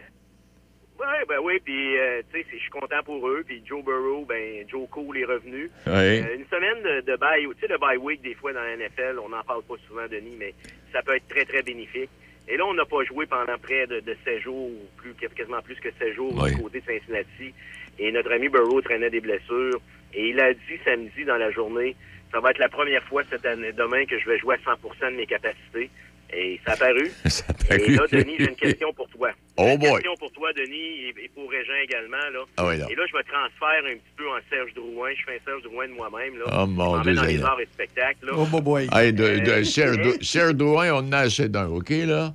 Ben oui, puis euh, tu sais, je suis content pour eux. Puis Joe Burrow, ben Joe Cole est revenu. Ouais. Euh, une semaine de, de bye, tu sais, le bye week des fois dans la NFL, on n'en parle pas souvent, Denis, mais ça peut être très très bénéfique. Et là, on n'a pas joué pendant près de, de 16 jours, ou plus, quasiment plus que 16 jours Ouais. du côté de Cincinnati. Et notre ami Burrow traînait des blessures. Et il a dit samedi dans la journée, ça va être la première fois cette année, demain que je vais jouer à 100% de mes capacités. Et ça a paru. Ça a paru. Et là, Denis, j'ai une question pour toi. Oh Une boy. question pour toi, Denis, et, pour Régent également. Là. Ah oui, là. Et là, je me transfère un petit peu en Serge Drouin. Je fais un Serge Drouin de moi-même. Là. Oh, mon Dieu, dans les arts et spectacles. Là. Oh, boy, boy. Hey, de, de, Euh, Cher Douin, on en a assez d'un, OK, là?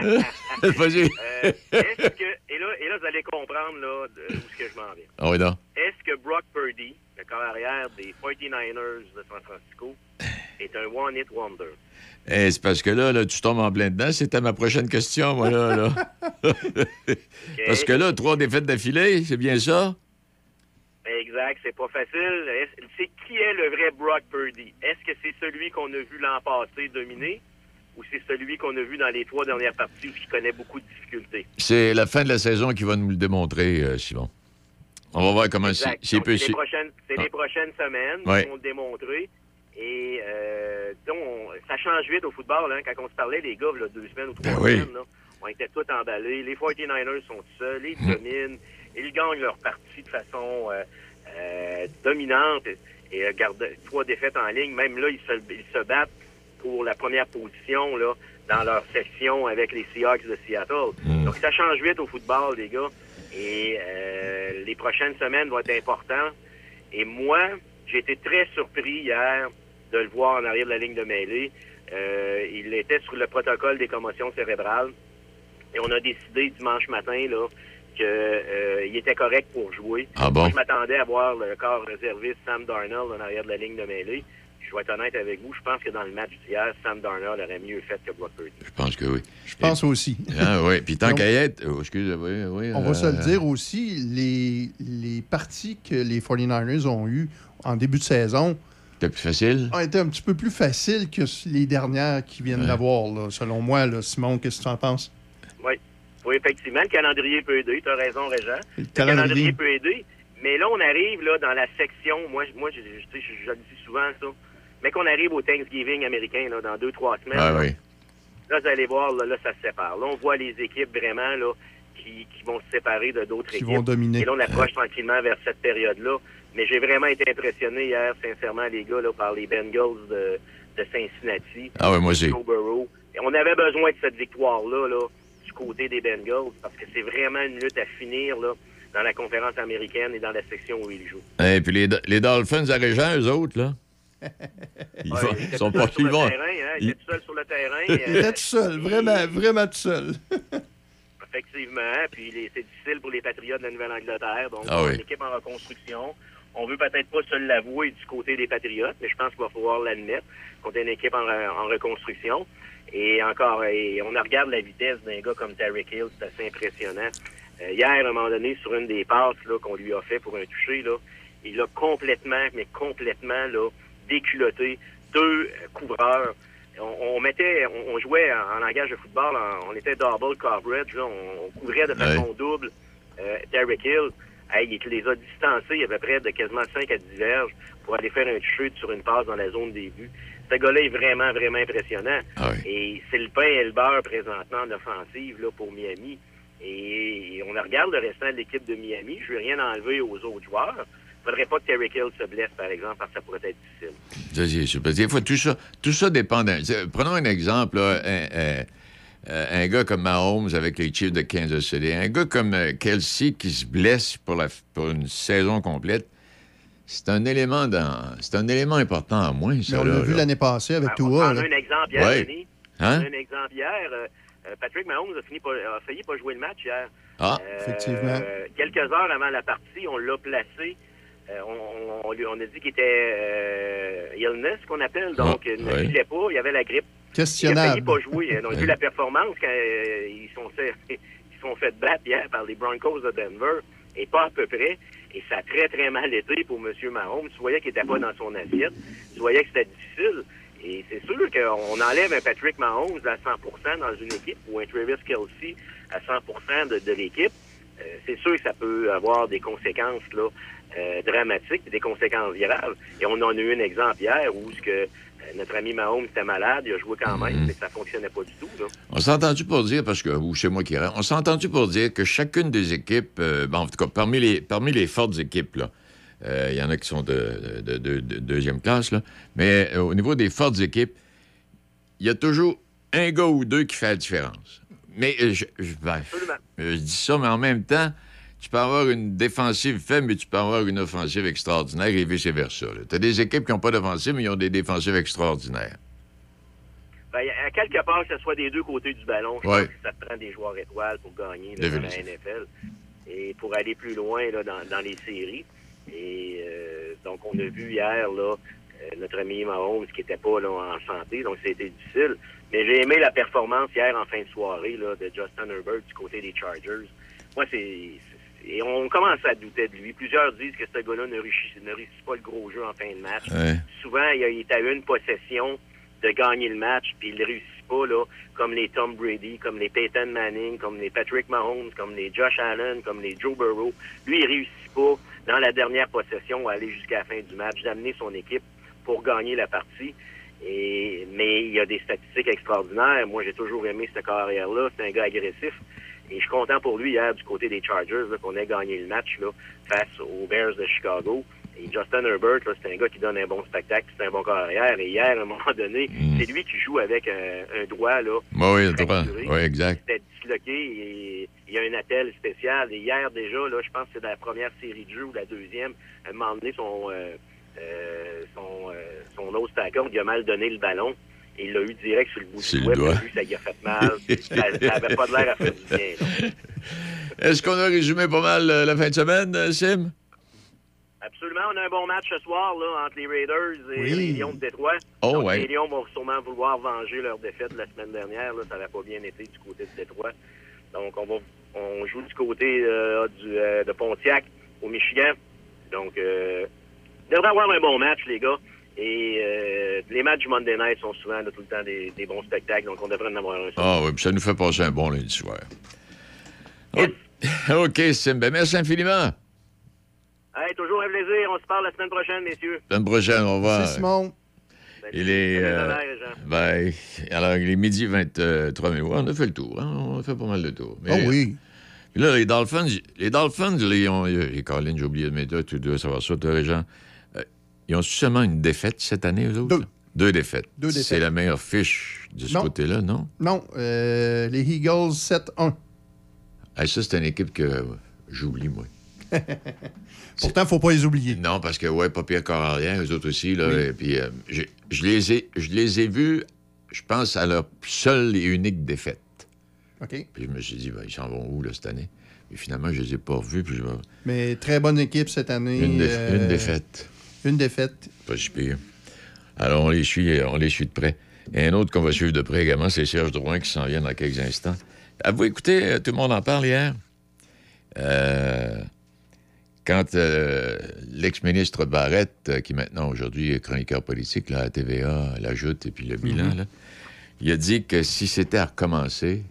Vas-y. Euh, est-ce que, et, là, et là, vous allez comprendre là, de, où est-ce que je m'en viens. Ah oui, là. Est-ce que Brock Purdy, le corps arrière des 49ers de San Francisco, est un one-hit wonder? Eh, c'est parce que là, là, tu tombes en plein dedans. C'était ma prochaine question, moi, là. là. Parce que là, trois défaites d'affilée, c'est bien ça? Exact, c'est pas facile. C'est qui est le vrai Brock Purdy? Est-ce que c'est celui qu'on a vu l'an passé dominer ou c'est celui qu'on a vu dans les trois dernières parties où il connaît beaucoup de difficultés? C'est la fin de la saison qui va nous le démontrer, euh, Simon. On va voir comment c'est. C'est les prochaines, Ah. les prochaines semaines Ouais. qui vont le démontrer. Et euh, donc, on- ça change vite au football. Hein, quand on se parlait, les gars, là, deux semaines ou trois Ben oui. semaines, là, on était tous emballés. Les 49ers sont seuls, ils Hum. dominent, ils gagnent leur partie de façon euh, euh, dominante. Et gardent trois défaites en ligne. Même là, ils se, ils se battent pour la première position là, dans leur section avec les Seahawks de Seattle. Donc, ça change vite au football, les gars. Et euh, les prochaines semaines vont être importantes. Et moi, j'ai été très surpris hier de le voir en arrière de la ligne de mêlée. Euh, il était sur le protocole des commotions cérébrales. Et on a décidé dimanche matin là qu'il était correct pour jouer. Ah bon? Moi, je m'attendais à voir le corps réserviste Sam Darnold en arrière de la ligne de mêlée. Je vais être honnête avec vous, je pense que dans le match d'hier, Sam Darnold aurait mieux fait que Brock Purdy. Je pense que oui. Je pense aussi. Ah oui, puis tant qu'à y être... oh, excuse, oui, oui. On euh, va se le dire aussi, les, les parties que les 49ers ont eues en début de saison C'était plus facile? ont été un petit peu plus faciles que les dernières qui viennent d'avoir, là, selon moi. Là. Simon, qu'est-ce que tu en penses? Oui. Oui, effectivement, le calendrier peut aider. Tu as raison, Régent. Le calendrier. calendrier peut aider. Mais là, on arrive là, dans la section. Moi, moi je, je, tu sais, je- je le dis souvent, ça. Mais qu'on arrive au Thanksgiving américain là, dans deux, trois semaines. Ah là, oui. Là, vous allez voir, là, là, ça se sépare. Là, on voit les équipes vraiment là, qui, qui vont se séparer de d'autres Qui équipes. vont dominer. Et là, on approche tranquillement vers cette période-là. Mais j'ai vraiment été impressionné hier, sincèrement, les gars, là, par les Bengals de, de Cincinnati. Ah ouais, moi aussi. Joe Burrow. Et on avait besoin de cette victoire-là, là, du côté des Bengals, parce que c'est vraiment une lutte à finir, là, dans la conférence américaine et dans la section où ils jouent. Et puis les, les Dolphins à Régent, eux autres, là. Ils, Ouais, vont- il était sont tout pas... seul Ils le vont... terrain, hein, il était tout seul sur le terrain. Il euh, était tout seul, vraiment, vraiment tout seul. Effectivement. Puis c'est difficile pour les Patriotes de la Nouvelle-Angleterre. Donc, Ah oui. une équipe en reconstruction. On veut peut-être pas se l'avouer du côté des Patriotes, mais je pense qu'il va falloir l'admettre qu'on est une équipe en, en reconstruction. Et encore, et on regarde la vitesse d'un gars comme Tarek Hill, c'est assez impressionnant. Euh, hier, à un moment donné, sur une des passes qu'on lui a fait pour un toucher, là, il a complètement, mais complètement là, déculotté deux euh, couvreurs. On, on mettait, on, on jouait en, en langage de football, en- on était double coverage, là, on, on couvrait de façon double euh, Derrick Hill. Hey, il les a distancés à peu près de quasiment 5 à 10 verges pour aller faire un toucher sur une passe dans la zone début. Ce gars-là est vraiment, vraiment impressionnant. Et c'est le pain et le beurre présentement en offensive là, pour Miami. Et on regarde le restant de l'équipe de Miami. Je ne veux rien enlever aux autres joueurs. Il ne faudrait pas que Terry Hill se blesse, par exemple, parce que ça pourrait être difficile. Ça, c'est sûr. Parce que Des fois, tout ça, tout ça dépend d'un. Prenons un exemple, là, un, un- un gars comme Mahomes avec les Chiefs de Kansas City, un gars comme euh, Kelsey qui se blesse pour, la, pour une saison complète, c'est un élément dans, c'est un élément important à moins, Mais on l'a vu l'année passée avec On Tua. a là. un exemple hier, Ouais. Denis. Hein? On a un exemple hier. Euh, euh, Patrick Mahomes a, fini pas, a failli pas jouer le match hier. Ah, Euh, effectivement. Quelques heures avant la partie, on l'a placé. Euh, on, on- on lui, on a dit qu'il était euh, illness, qu'on appelle. Donc, Ah, il ne ouais. pas. Il avait la grippe. Il a Questionnable. failli pas jouer. On a vu la performance quand euh, ils sont fait, ils sont fait battre hier par les Broncos de Denver. Et pas à peu près. Et ça a très, très mal été pour M. Mahomes. Tu voyais qu'il n'était pas dans son assiette. Tu voyais que c'était difficile. Et c'est sûr qu'on enlève un Patrick Mahomes à 100% dans une équipe ou un Travis Kelsey à 100 de, de l'équipe. Euh, c'est sûr que ça peut avoir des conséquences là, euh, dramatiques, des conséquences graves. Et on en a eu un exemple hier où ce que, euh, notre ami Mahomes était malade, il a joué quand même, mais ça fonctionnait pas du tout. Là. On s'est entendu pour dire, parce que, ou c'est moi qui rentre, on s'est entendu pour dire que chacune des équipes, euh, en tout cas, parmi les, parmi les fortes équipes, là, euh, il y en a qui sont de, de- de- de deuxième classe, là, mais euh, au niveau des fortes équipes, il y a toujours un gars ou deux qui fait la différence. Mais je, je- ben, je dis ça, mais en même temps, tu peux avoir une défensive faible, mais tu peux avoir une offensive extraordinaire et vice-versa. Tu as des équipes qui n'ont pas d'offensive, mais ils ont des défensives extraordinaires. Ben, à quelque part, que ce soit des deux côtés du ballon, je Ouais. pense que ça te prend des joueurs étoiles pour gagner là, dans la. NFL et pour aller plus loin là, dans, dans les séries. Et euh, donc, on a vu hier là, euh, notre ami Mahomes qui n'était pas là, en santé, donc c'était difficile. Mais j'ai aimé la performance hier en fin de soirée là, de Justin Herbert du côté des Chargers. Moi, c'est. Et on commence à douter de lui. Plusieurs disent que ce gars-là ne réussit, ne réussit pas le gros jeu en fin de match. Ouais. Souvent, il, est à une possession de gagner le match, puis il ne réussit pas, là, comme les Tom Brady, comme les Peyton Manning, comme les Patrick Mahomes, comme les Josh Allen, comme les Joe Burrow. Lui, il réussit pas, dans la dernière possession, à aller jusqu'à la fin du match, d'amener son équipe pour gagner la partie. Et, mais il y a des statistiques extraordinaires. Moi, j'ai toujours aimé ce carrière-là. C'est un gars agressif. Et je suis content pour lui hier du côté des Chargers qu'on ait gagné le match là, face aux Bears de Chicago. Et Justin Herbert, c'est un gars qui donne un bon spectacle, c'est un bon carrière. Et hier, à un moment donné, c'est lui qui joue avec un, un doigt là. Oui, oui, le. Oui, exact. C'était disloqué et il y a un appel spécial. Et hier, déjà, là, je pense que c'est dans la première série de jeu ou la deuxième, à un moment donné, son, euh, euh, son, euh, son tackle, il a mal donné le ballon. Il l'a eu direct sur le bout du doigt. lui, ça lui a fait mal. ça n'avait pas de l'air à faire du bien. Est-ce qu'on a résumé pas mal euh, la fin de semaine, euh, Sim? Absolument, on a un bon match ce soir là, entre les Raiders et Oui. les Lions de Détroit. Oh, Donc, ouais. Les Lions vont sûrement vouloir venger leur défaite de la semaine dernière. Là. Ça n'avait pas bien été du côté de Détroit. Donc, on, va, on joue du côté euh, du, euh, de Pontiac, au Michigan. Donc, euh, il devrait avoir un bon match, les gars. Et euh, les matchs du Monday Night sont souvent là, tout le temps des, des bons spectacles. Donc, on devrait en avoir un. Ah oui, puis ça nous fait passer un bon lundi soir. O- OK, Sim. Ben, merci infiniment. Hey, toujours un plaisir. On se parle la semaine prochaine, messieurs. La semaine prochaine, on va. Merci, Simon. Il est. Euh, ben, alors, il est midi 23 minutes. Ouais, on a fait le tour. hein, On a fait pas mal de tours. Ah oui. Puis là, les Dolphins, les Dolphins, là, ils ont. Et Colin, j'ai oublié de mettre, tu dois savoir ça, toi, Régent. Euh, ils ont seulement une défaite cette année, eux autres? Deux. Deux défaites. Deux défaites. C'est la meilleure fiche de ce côté-là, non? Non, euh, les Eagles 7-1. Ah, ça, c'est une équipe que j'oublie, moi. Pourtant, il ne faut pas les oublier. Non, parce que, ouais, pas pire carrière, eux autres aussi. Là, Oui. et puis, euh, je, les ai, je les ai vus, je pense, à leur seule et unique défaite. OK. Puis je me suis dit, ben, ils s'en vont où, là, cette année? Et finalement, je les ai pas revus. Puis je vais- Mais très bonne équipe cette année. une, euh, une défaite. Une défaite. Pas si pire. Alors, on les suit, on les suit de près. Et un autre qu'on va suivre de près également, c'est Serge Drouin qui s'en vient dans quelques instants. Avez-vous écouté, euh, tout le monde en parle hier? Euh, quand euh, l'ex-ministre Barrette, euh, qui maintenant aujourd'hui est chroniqueur politique là, à TVA, l'ajoute et puis le bilan, Mhm. là, il a dit que si c'était à recommencer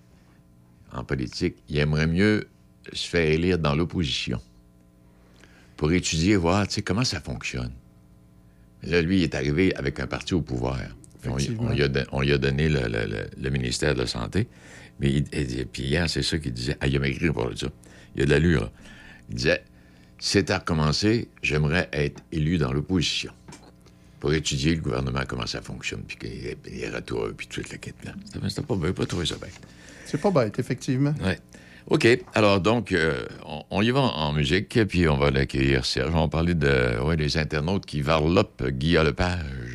en politique, il aimerait mieux se faire élire dans l'opposition pour étudier, voir comment ça fonctionne. Là, lui, il est arrivé avec un parti au pouvoir. On, lui a, don- on lui a donné le, le- le- le ministère de la Santé. Mais il- et- puis hier, c'est ça qu'il disait. Ah, il m'a écrit pour ça. Il a de l'allure. Il disait c'était à recommencer, j'aimerais être élu dans l'opposition pour étudier le gouvernement, comment ça fonctionne, puis que- les retours, puis toute la quête là. C'était pas pas trouvé ça bien. C'est pas bête, effectivement. Ouais. OK. Alors, donc, euh, on, y va en, en musique, puis on va l'accueillir, Serge. On va parler de, ouais, des internautes qui varlopent Guy Lepage.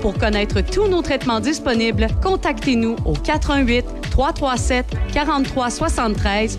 Pour connaître tous nos traitements disponibles, contactez-nous au 88 337 43 73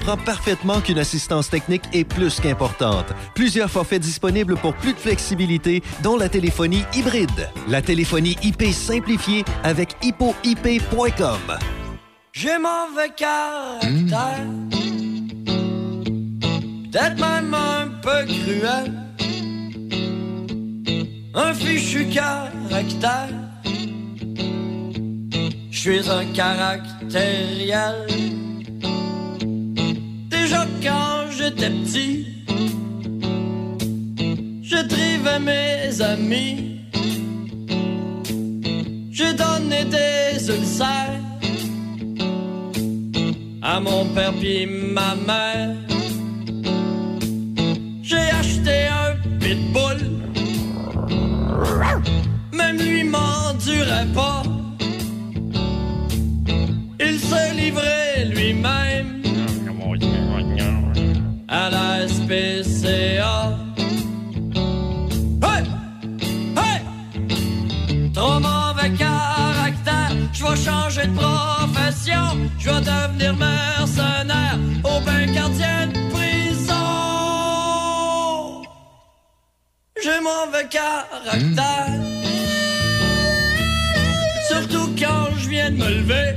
parfaitement qu'une assistance technique est plus qu'importante. Plusieurs forfaits disponibles pour plus de flexibilité, dont la téléphonie hybride. La téléphonie IP simplifiée avec hippoip.com. J'ai mauvais caractère, peut-être même un peu cruel, un fichu caractère. Je suis un caractériel. Quand j'étais petit, je trivais mes amis. J'ai donné des ulcères à mon père puis ma mère. J'ai acheté un pitbull, même lui m'endurait pas. Il se livrait de profession, je vais devenir mercenaire au bain gardien de prison. J'ai mauvais caractère, surtout quand je viens de me lever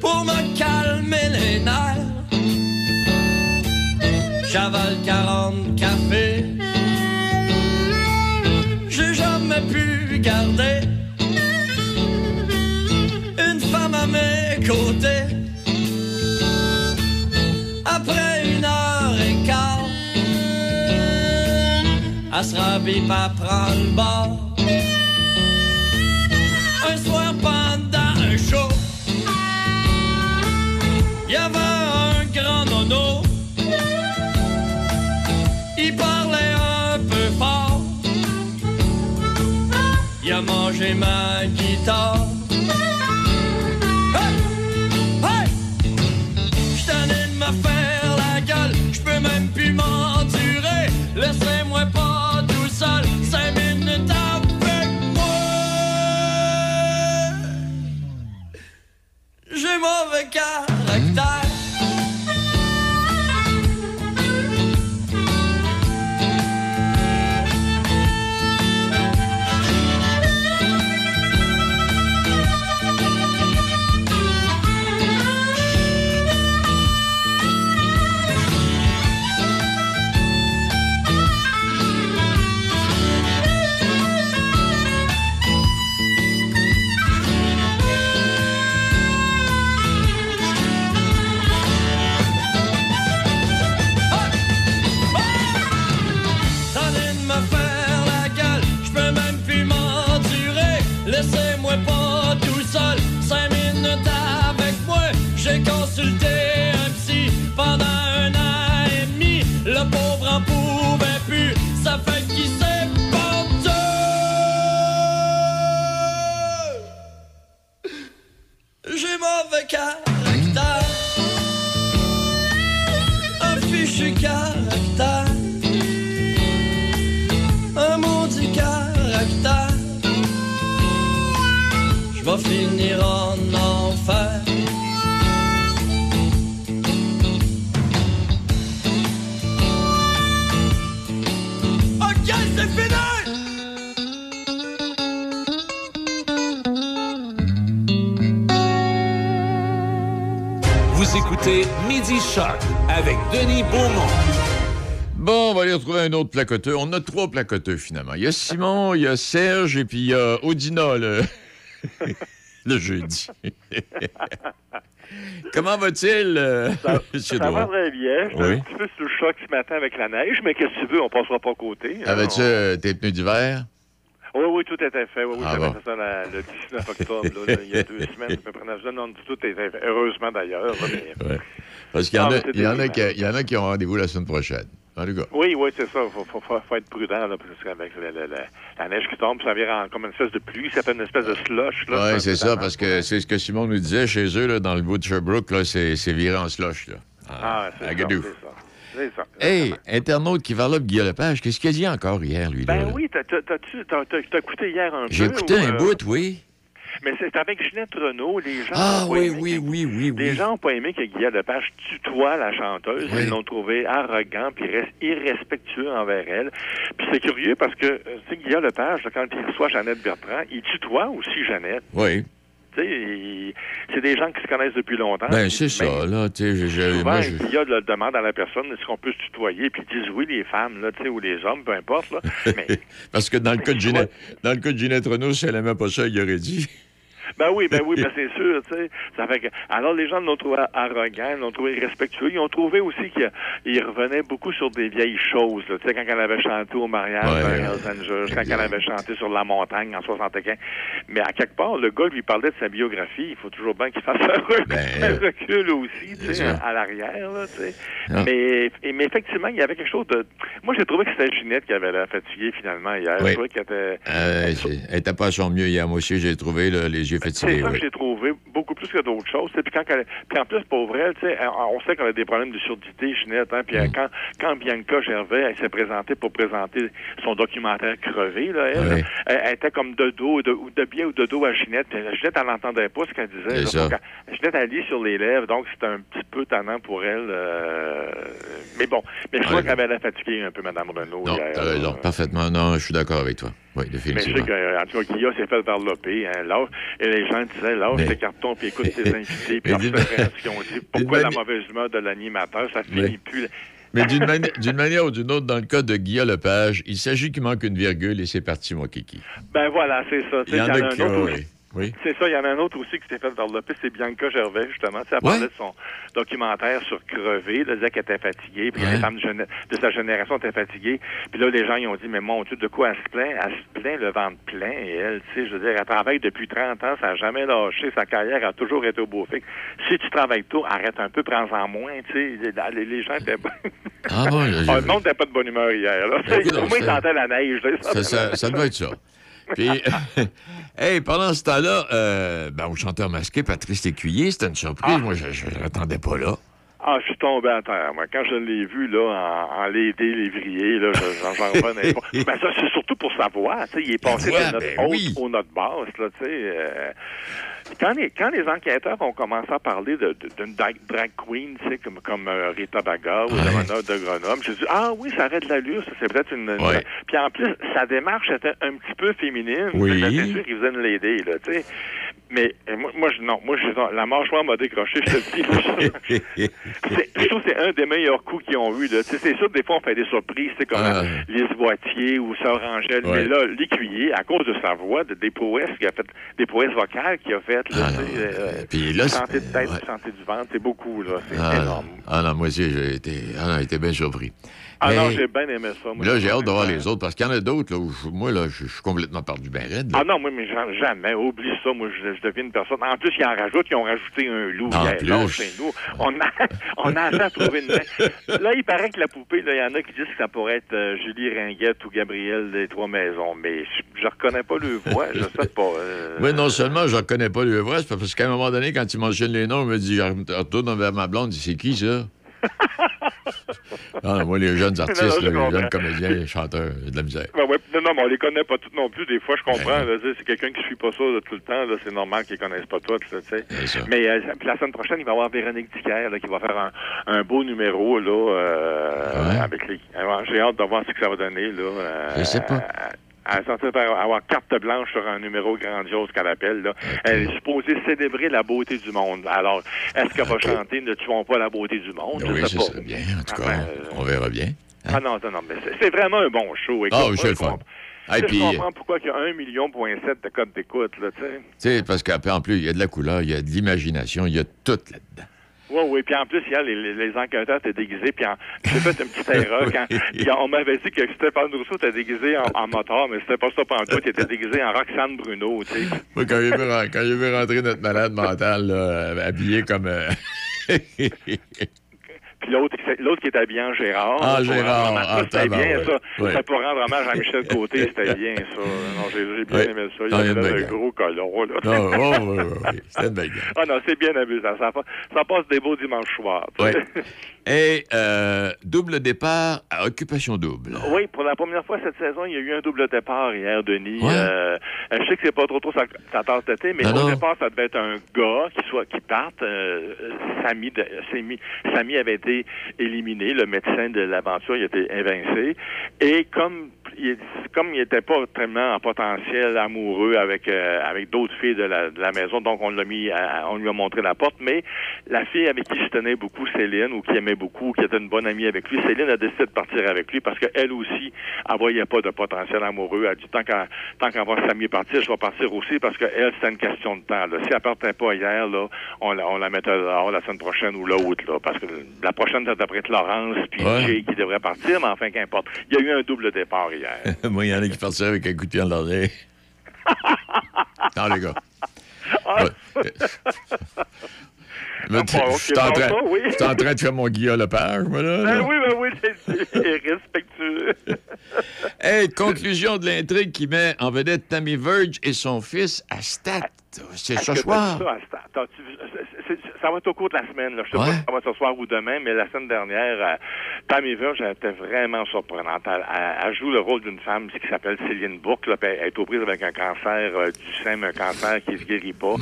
pour me calmer les nerfs. J'avale 40 cafés. Après une heure et quart, rhabille pas prendre le bord. Un soir pendant un show, y avait un grand nono. Il parlait un peu fort. Il a mangé ma guitare. J'ai mauvais écoutez Midi Shark avec Denis Beaumont. Bon, on va aller retrouver un autre placoteux. On a trois placoteux, finalement. Il y a Simon, il y a Serge et puis il y a Odina, le, le jeudi. Comment va-t-il, euh, monsieur Ça va très bien. J'étais Oui. un petit peu sous le choc ce matin avec la neige, mais qu'est-ce que tu veux, on passera pas à côté. Avais-tu euh, tes pneus d'hiver? Oui, oui, tout était fait. Oui, oui, Ah j'avais bon. fait ça la- le 19 octobre, là, il y a deux semaines, près. dans- Non, tout était fait. Heureusement d'ailleurs. là, mais- Ouais. Parce qu'il y en, Ah, a- il y en a terrible. qui, il y en a qui ont rendez-vous la semaine prochaine. En tout cas. Oui, oui, c'est ça. Il faut, faut, faut- faut être prudent, là, parce qu'avec la, la- la- la neige qui tombe, ça vient en- comme une espèce de pluie, ça fait une espèce de slush. Oui, c'est ça, parce que c'est ce que Simon nous disait chez eux, là, dans le bout de Sherbrooke, là, c'est viré en slush. Là. Ah, Gadouf. c'est ça. C'est ça. Hey, internaute qui varlope Guillaume Lepage, qu'est-ce qu'il a dit encore hier, lui? là? Ben oui, t'as- écouté hier un peu? J'ai écouté ou, un euh, bout, oui. Mais c'est avec Ginette Renault, les gens. Ah oui, oui, oui, oui, Les gens n'ont pas aimé que Guillaume Lepage tutoie la chanteuse. Ils l'ont trouvé arrogant puis res- irrespectueux envers elle. Puis c'est curieux parce que, euh, tu sais, Guillaume Lepage, quand il reçoit Jeannette Bertrand, il tutoie aussi Jeannette. Oui. Il- c'est des gens qui se connaissent depuis longtemps. Ben, c'est ça, là. Tu sais, je- je- Souvent, moi, je- Guillaume le demande à la personne est-ce qu'on peut se tutoyer, puis ils disent oui, les femmes, là, tu sais, ou les hommes, peu importe. Là. Mais Parce que dans le cas de Ginette, dans le cas de Ginette Renault, si elle n'aimait pas ça, il aurait dit. Ben oui, ben oui, ben c'est sûr, tu sais. Ça fait que, alors les gens l'ont trouvé arrogant, l'ont trouvé irrespectueux. Ils ont trouvé aussi qu'il revenait beaucoup sur des vieilles choses. Tu sais, quand elle avait chanté au mariage Ouais, quand elle avait chanté sur la montagne en 75. Mais à quelque part, le gars lui parlait de sa biographie. Il faut toujours bien qu'il fasse un recul, Ben, un recul aussi, tu sais, à l'arrière, là, tu sais. Ah. Mais, effectivement, il y avait quelque chose de... Moi, j'ai trouvé que c'était Ginette qui avait l'air fatiguée, finalement, hier. Oui. Je trouvais qu'elle était... Euh, elle n'était pas à son mieux hier. Moi aussi, j'ai trouvé là, les yeux C'est ça que oui. j'ai trouvé, beaucoup plus que d'autres choses. Puis, quand elle- puis en plus, tu sais, on sait qu'elle a des problèmes de surdité, Ginette. Hein, puis Mm. euh, quand, quand Bianca Gervais elle s'est présentée pour présenter son documentaire crevé, là, elle, Oui. elle, elle était comme de dos, de, ou de bien ou de dos à Ginette. Ginette, elle n'entendait pas ce qu'elle disait. Là. Donc, elle- Ginette, elle lit sur les lèvres, donc c'était un petit peu tannant pour elle. euh, mais bon, mais je crois qu'elle avait la fatiguée un peu, Mme Renault. Non, hier, raison. Parfaitement. Non, je suis d'accord avec toi. Oui, Mais je sais définitivement. que, euh, en tout cas, Guilla s'est fait varloper. Hein, lâche- et les gens disaient, lâche Mais- tes cartons, puis écoute tes invités, puis Mais leur d'une- préparation. On dit, pourquoi la mauvaise humeur de l'animateur, ça Mais- finit plus. Mais d'une mani- d'une manière ou d'une autre, dans le cas de Guillaume Lepage, il s'agit qu'il manque une virgule et c'est parti, mon kiki. Ben voilà, c'est ça. Il y en a qui un autre ont, aussi. Oui. C'est ça, il y en a un autre aussi qui s'est fait varloper, c'est Bianca Gervais, justement. Tu sais, Elle Ouais. parlait de son documentaire sur Crevé, elle disait qu'elle était fatiguée, puis Ouais. les femmes de, jeune- de sa génération étaient fatiguées. Puis là, les gens, ils ont dit, mais mon Dieu, de quoi elle se plaint? Elle se plaint le ventre plein, et elle, tu sais, je veux dire, elle travaille depuis 30 ans, ça n'a jamais lâché, sa carrière a toujours été au beau fixe. Si tu travailles tôt, arrête un peu, prends-en moins, tu sais. Les, gens étaient... Ah bon, Ah, j'ai- le monde n'était pas de bonne humeur hier, là. Ben, Au moins, ils sentaient la neige, là. Ça, ça- ça doit être ça. Puis, hey, pendant ce temps-là, euh, ben, au chanteur masqué, Patrice Lécuyer, c'était une surprise. Moi, je ne l'attendais pas là. Ah, je suis tombé à terre, moi. Quand je l'ai vu, là, en, en lédé, lévrier, là, je- j'en j'en revenais pas. Ben, ça, c'est surtout pour sa voix, tu sais. Il est passé de notre ben haute oui. aux notes basses, là, tu sais. euh. Quand les, quand les enquêteurs ont commencé à parler d'une drag, queen, tu sais, comme, comme euh, Rita Baga ou Damana de Grenoble, j'ai dit, ah oui, ça aurait de l'allure, ça, c'est peut-être une, Ouais. Puis en plus, sa démarche était un petit peu féminine. Oui. C'est sûr qu'il faisait une lady, là, tu sais. Mais euh, moi, moi, je, non, moi, je, la mâchoire m'a décroché, je te le dis. je trouve que c'est un des meilleurs coups qu'ils ont eu. C'est sûr, des fois, on fait des surprises, c'est comme Ah. euh, Lise Boitier ou Sœur Angèle. Ouais. Mais là, l'écuyer, à cause de sa voix, de, des prouesses qu'il a fait, des prouesses vocales qu'il a faites, là, Ah, euh, Puis là, santé de tête, ouais. santé du ventre, c'est beaucoup, là. C'est Ah, énorme. non. ah non, moi aussi, j'ai été, ah, non, été bien surpris. Ah non, j'ai bien aimé ça. moi. Là, j'ai hâte de voir les autres, parce qu'il y en a d'autres, là, où je- moi, là, je je suis complètement perdu ben raide. là. Ah non, moi, mais jamais. Oublie ça. Moi, je, je deviens une personne. En plus, ils en rajoutent. Ils ont rajouté un loup En hier. plus. Là, chez nous. On a, on a à trouver une main. Là, il paraît que la poupée, il y en a qui disent que ça pourrait être euh, Julie Ringuette ou Gabriel des Trois Maisons. Mais je, je reconnais pas le voix. Je sais pas. euh, Oui, non seulement je ne reconnais pas le voix, c'est parce qu'à un moment donné, quand il mentionne les noms, il me dit, retourne vers ma blonde, c'est qui ça? ah, moi, les jeunes artistes, Non, non, là, les jeunes comprends. comédiens, les chanteurs, de la misère. Ben ouais, non, non, mais on les connaît pas toutes non plus. Des fois, je comprends. Ben sais, c'est quelqu'un qui suit pas ça là, tout le temps. C'est normal qu'ils connaissent pas toutes. Là, mais euh, la semaine prochaine, il va y avoir Véronique Dicker qui va faire un, un beau numéro là, euh, avec les. alors, J'ai hâte de voir ce que ça va donner. Là, euh, Je sais pas. Elle est censée faire- avoir carte blanche sur un numéro grandiose qu'elle appelle. Là. Elle est supposée célébrer la beauté du monde. Alors, est-ce qu'elle va chanter Ne tuons pas la beauté du monde? Oui, ça, bien. En tout cas, Enfin, on, on verra bien. Ah non, non, non, mais c'est- vraiment un bon show. Ah, oui, c'est le fun. Ah, je puis- comprends pourquoi il y a 1,7 million de codes d'écoute, là, tu sais. Tu sais, parce qu'après, en plus, il y a de la couleur, il y a de l'imagination, il y a tout là-dedans. Oui, oui. Puis en plus, hier, les, les, les enquêteurs étaient déguisés. Puis en- j'ai fait une petite erreur. Quand, on m'avait dit que Stéphane Rousseau était déguisé en, en moteur, mais c'était pas ça pendant tout. Il était déguisé en Roxane Bruno, tu sais. Moi, quand vu, ren- quand rentrer notre malade mental, là, euh, habillé comme... Puis l'autre, l'autre qui est habillé en Gérard. Ah, Gérard, ah, c'était bien, tabarouette. ça. Ouais. C'était pour rendre hommage à Michel Côté, c'était bien, ça. Non, j'ai, j'ai bien Ouais. aimé ça. Il y a avait d'un gros colon, là. Non, oh, oui, oui, oui. C'était game. Ah non, c'est bien amusant. Ça, ça passe des beaux dimanches soirs. Et euh, double départ à occupation double. Oui, pour la première fois cette saison, il y a eu un double départ hier, Denis. Ouais. Euh, je sais que c'est pas trop trop sa, sa tasse de thé, mais Non, au non. départ, ça devait être un gars qui soit qui parte. Euh, Samy, de- Samy, Samy avait été éliminé, le médecin de l'aventure, il était évincé. Et comme il, comme il était pas tellement en potentiel amoureux avec euh, avec d'autres filles de la, de la maison, donc on l'a mis, à- on lui a montré la porte. Mais la fille avec qui je tenais beaucoup, Céline, ou qui aimait beaucoup, qui était une bonne amie avec lui, Céline a décidé de partir avec lui parce qu'elle aussi, elle voyait pas de potentiel amoureux. Elle a dit tant qu'à tant qu'à voir Samy partir, je vais partir aussi parce qu'elle, c'est une question de temps. Là. Si elle partait pas hier, là, on la, on la mettait dehors la semaine prochaine ou l'autre, là, parce que la prochaine, ça devrait être Laurence puis Ouais. Jay qui devrait partir, mais enfin, qu'importe. Il y a eu un double départ hier. Moi, il y en a qui partent ça avec un coup de pied dans l'oreille. non, les gars. Ah. Ah, je suis en train- oui. en de faire mon Guillaume Lepage, moi, là. Ben oui, ben oui, c'est- respectueux. Hey, conclusion de l'intrigue qui met en vedette Tammy Verge et son fils à Stat. C'est ce soir. Ça, c'est- c'est- ça va être au cours de la semaine. Là. Je sais Ouais. pas si ça va être ce soir ou demain, mais la semaine dernière, euh, Tammy Verge elle était vraiment surprenante. Elle, elle- elle joue le rôle d'une femme qui s'appelle Céline Bourque. Là, elle est aux prises avec un cancer euh, du sein, mais un cancer qui se guérit pas.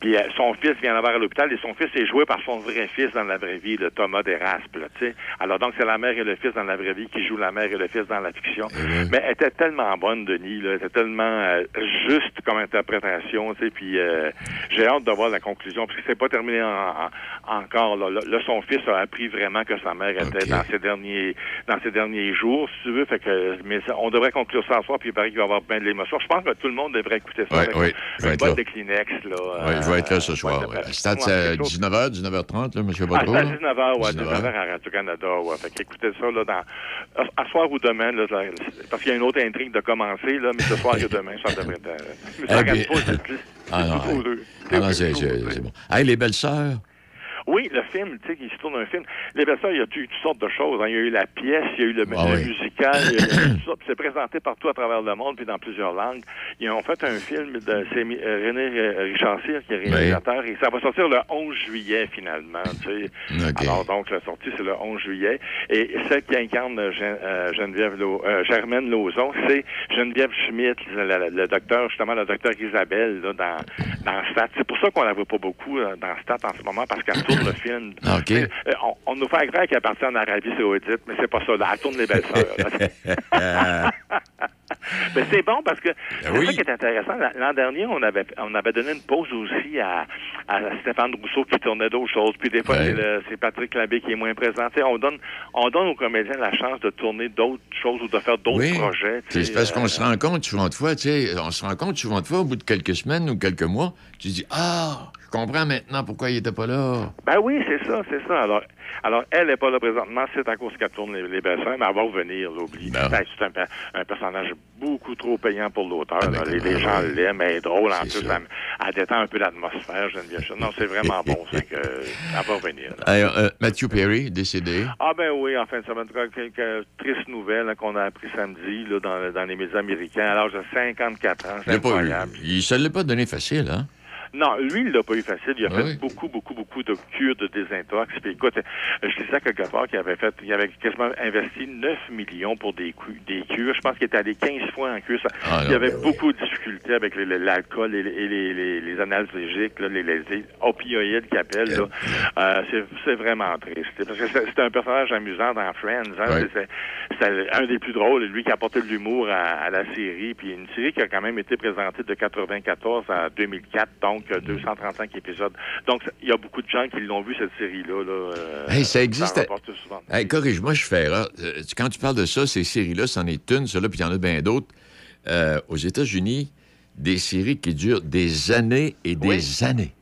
Puis euh, son fils vient d'avoir à l'hôpital et son fils est joué par son vrai fils dans la vraie vie, le Thomas Deraspe. Là. Alors donc, c'est la mère et le fils dans la vraie vie qui jouent la mère et le fils dans la fiction. Mais elle était tellement bonne, Denis. Là. Elle était tellement euh, juste comme interprétation. Puis euh, j'ai hâte de voir la conclusion, parce que c'est pas terminé en- encore. Là. Là, son fils a appris vraiment que sa mère était dans ses derniers dans ses derniers jours, si tu veux. Fait que, mais on devrait conclure ça ce soir, puis il paraît qu'il va y avoir bien de l'émotion. Je pense que tout le monde devrait écouter ça Ouais, avec ouais, je vais un être bol là. de Kleenex. Là, Oui, je vais être là ce soir. ouais, Stade, ouais, c'est à quelque chose. 19h, 19h30, là, M. Baudreau. à là? 19h, ouais, 19h. 19h à Radio-Canada, ouais. Fait qu'écoutez ça, là, dans, à, à soir ou demain, là, là, parce qu'il y a une autre intrigue de commencer, là, mais ce soir et demain, ça devrait être... plus- Ah non, ouais. Ah non, c'est bon. Hey, les belles sœurs. Oui, le film, tu sais, il se tourne un film. Les personnes, il y a eu toutes sortes de choses. hein. Il y a eu la pièce, il y a eu le, Ah oui. musical, il y a eu tout ça. Puis c'est présenté partout à travers le monde, puis dans plusieurs langues. Ils ont fait un film de c'est euh, René euh, Richard Cyr, qui est réalisateur, et ça va sortir le 11 juillet, finalement. Tu sais. Alors, donc, la sortie, c'est le 11 juillet. Et celle qui incarne euh, Gen- Geneviève Lau- euh, Germaine Lauzon, c'est Geneviève Schmidt, le, docteur, justement, le docteur Isabelle, là, dans, dans Stat. C'est pour ça qu'on la voit pas beaucoup dans Stat en ce moment, parce qu'elle le film. Ah. Euh, On, on nous fait croire qu'elle est partie en Arabie Saoudite, mais c'est pas ça. Là. Elle tourne les belles sœurs. mais c'est bon parce que c'est oui. ça qui est intéressant. L'an dernier, on avait on avait donné une pause aussi à, à Stéphane Rousseau qui tournait d'autres choses. Puis des fois, Ouais. c'est Patrick Labbé qui est moins présent. On donne on donne aux comédiens la chance de tourner d'autres choses ou de faire d'autres Oui. projets. C'est parce qu'on euh, se rend compte souvent de fois, tu sais, on se rend compte souvent de fois, au bout de quelques semaines ou quelques mois, tu dis Ah, je comprends maintenant pourquoi il était pas là. Ben oui, c'est ça, c'est ça. Alors, alors elle n'est pas là présentement, c'est à cause qu'elle tourne les, sœurs, mais elle va revenir, l'oublie. Ben. Ben, c'est un, pe- un personnage beaucoup trop payant pour l'auteur. Ah, ben, les, les gens l'aiment, elle est drôle en plus. Elle, elle détend un peu l'atmosphère, Geneviève. Non, c'est vraiment bon, c'est que elle va revenir. Alors, euh, Matthew Perry, décédé. Ah ben oui, en fin de semaine, quelques tristes nouvelles qu'on a appris samedi là, dans, dans les médias américains à l'âge de 54 ans. C'est l'a pas incroyable. Il se l'est pas donné facile, hein? Non, lui, il l'a pas eu facile. Il a Ah fait beaucoup, beaucoup, beaucoup de cures de désintox. Puis écoute, je disais quelque part qu'il avait fait, il avait quasiment investi 9 millions pour des, des cures. Je pense qu'il était allé 15 fois en cure. Ah il non, avait ben oui. beaucoup de difficultés avec l'alcool et, les, les, les, les analgésiques, là, les, opioïdes qu'ils appellent. là. Euh, c'est, c'est vraiment triste. Parce que c'est, un personnage amusant dans Friends. Hein? C'est, c'est un des plus drôles. Lui qui a apporté de l'humour à, à la série. Puis une série qui a quand même été présentée de 94 à 2004. Donc, euh, 235 épisodes. Donc, il y a beaucoup de gens qui l'ont vu, cette série-là. Là, euh, Hey, ça existe. Hey, corrige-moi, je fais erreur. Euh, Quand tu parles de ça, ces séries-là, c'en est une, celle-là, puis il y en a bien d'autres. Euh, aux États-Unis, des séries qui durent des années et des années.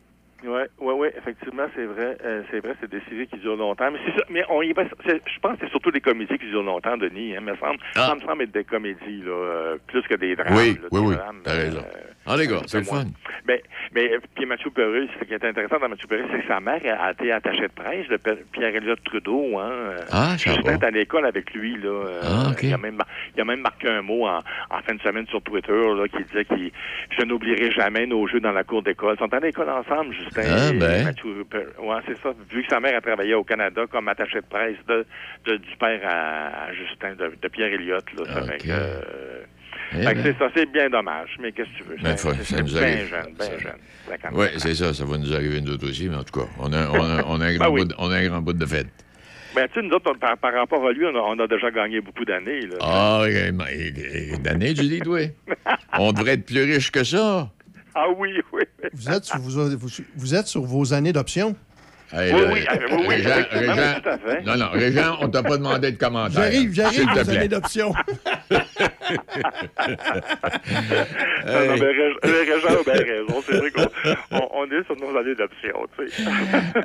Oui, oui, oui, effectivement, c'est vrai. Euh, c'est vrai, c'est des séries qui durent longtemps. Mais, ça, mais on y va, c'est- je pense que c'est surtout des comédies qui durent longtemps, Denis. Hein, me semble, ça me semble être des comédies, là, euh, plus que des drames. Ah. Oui, là, oui, oui, drames, t'as euh, raison. Ah, les gars, c'est le fun. Mais, mais euh, puis Mathieu Perry, ce qui est intéressant dans Mathieu Perry, c'est que sa mère a été attachée de presse de Pierre-Éliott Trudeau. Hein, euh, Ah, je Justin pas. est à l'école avec lui. Là, euh, Ah, ok. il, a même, il a même marqué un mot en, en fin de semaine sur Twitter là, qui disait qu'il je n'oublierai jamais nos jeux dans la cour d'école. Ils sont à l'école ensemble, Ah, ben. Mathieu. Ouais, c'est ça. Vu que sa mère a travaillé au Canada comme attaché de presse de, de- du père à, à Justin, de, de Pierre-Éliott. Là, ça fait que, euh, Eh ben. c'est ça, c'est bien dommage. Mais qu'est-ce que tu veux? Ben, ça nous bien arrive. jeune, bien jeune. Oui, c'est ça, ça va nous arriver nous autres aussi, mais en tout cas, on a, on a, on a un, grand oui. bout de, on a un grand bout de fête. Ben, tu sais, nous autres, on- par, par rapport à lui, on a, on a déjà gagné beaucoup d'années. Ah, eh, ben, eh, eh, d'année, tu dis, toi? On devrait être plus riche que ça. Ah oui, oui. Vous êtes sur vos, vous, vous êtes sur vos années d'option? Hey, Oui, oui, oui, oui, Régent, effectivement, Régent- tout à fait. non, non, Régent, on t'a pas demandé de commentaire. J'arrive, j'arrive, vos années d'option. Non, non, mais Régent a bien raison. C'est vrai qu'on on, on est sur nos années d'option, tu sais.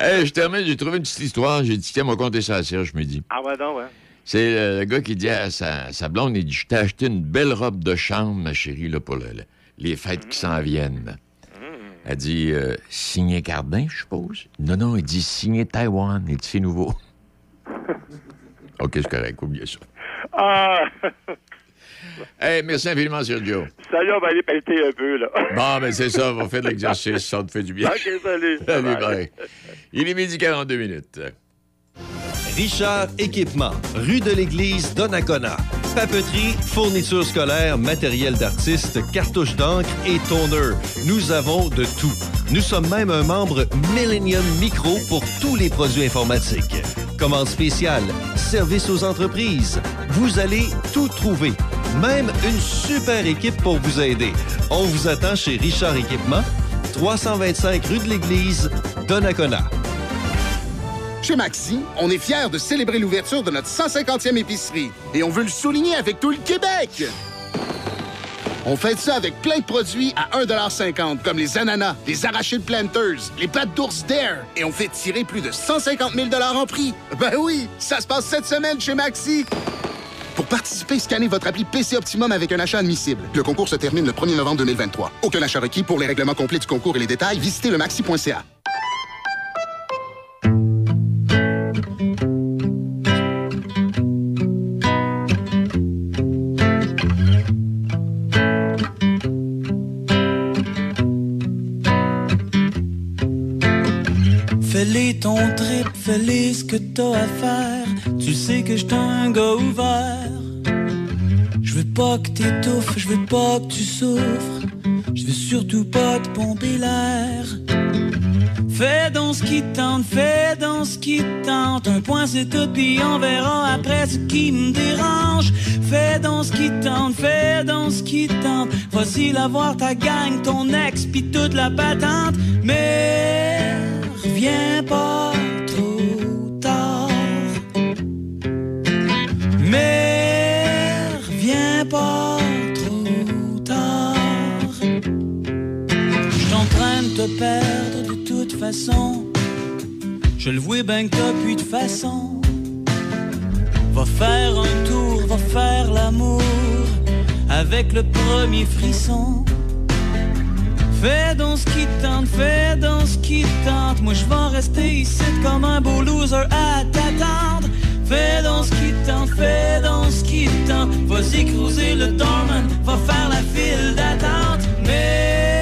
Hey, je termine, j'ai trouvé une petite histoire. J'ai dit, tiens, m'a conter ça à Serge, je me dis. ah ouais, non, ouais. C'est le gars qui dit à sa, sa blonde, il dit, je t'ai acheté une belle robe de chambre, ma chérie, là, pour le- le- les fêtes qui s'en viennent. Elle dit, euh, signé Cardin, je suppose? Non, non, il dit, signé Taïwan. Il dit, c'est nouveau. OK, c'est correct, oubliez ça. Ah! Hey, merci infiniment, Sergio. Salut, on va aller pelleter un peu, là. Bon, ben c'est ça, on va faire de l'exercice, ça te fait du bien. OK, salut. Salut, bye. Il est midi 42 minutes. Richard Équipement, rue de l'Église, Donnacona. Papeterie, fournitures scolaires, matériel d'artiste, cartouches d'encre et toner. Nous avons de tout. Nous sommes même un membre Millennium Micro pour tous les produits informatiques. Commande spéciale, service aux entreprises. Vous allez tout trouver. Même une super équipe pour vous aider. On vous attend chez Richard Équipement, 325 rue de l'Église, Donnacona. Chez Maxi, on est fiers de célébrer l'ouverture de notre 150e épicerie et on veut le souligner avec tout le Québec. On fait ça avec plein de produits à 1,50 comme les ananas, les arachides planters, les pattes d'ours Dare et on fait tirer plus de 150 000 en prix. Ben oui, ça se passe cette semaine chez Maxi. Pour participer, scannez votre appli PC Optimum avec un achat admissible. Le concours se termine le 1er novembre 2023. Aucun achat requis. Pour les règlements complets du concours et les détails, visitez le maxi.ca. à faire. Tu sais que j'suis un gars ouvert. Je veux pas que t'étouffes, je veux pas que tu souffres. Je veux surtout pas te pomper l'air. Fais donc ce qui te tente, fais donc ce qui te tente. Un point c'est tout, puis on verra après ce qui me dérange. Fais donc ce qui te tente, fais donc ce qui te tente. Voici la voir ta gang, ton ex, puis toute la patente. Mais reviens pas perdre de toute façon. Je le vois bien que t'as de façon. Va faire un tour, va faire l'amour avec le premier frisson. Fais donc ce qui te tente, fais donc ce qui te tente. Moi je vais rester ici comme un beau loser à t'attendre. Fais donc ce qui te tente, fais donc ce qui te tente. Vas-y cruiser le dormant, va faire la file d'attente. Mais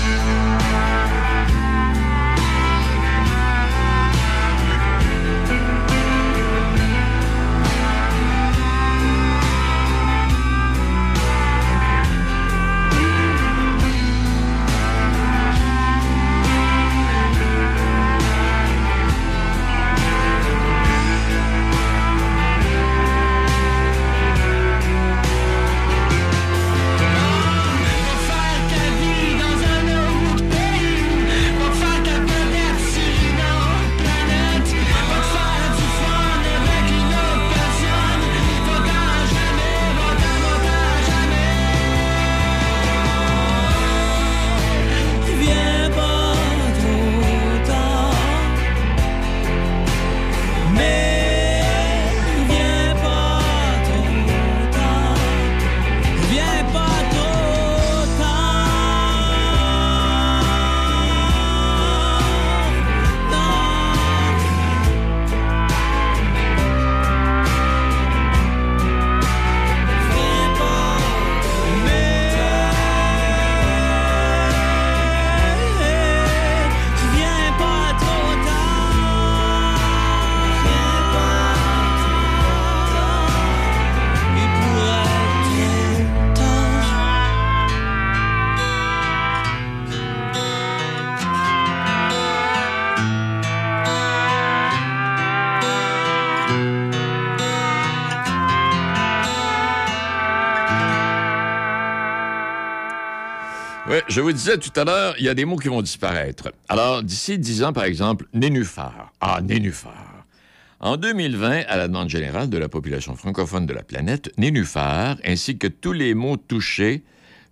je vous disais tout à l'heure, il y a des mots qui vont disparaître. Alors, d'ici 10 ans, par exemple, nénuphar. Ah, nénuphar. En 2020, à la demande générale de la population francophone de la planète, nénuphar, ainsi que tous les mots touchés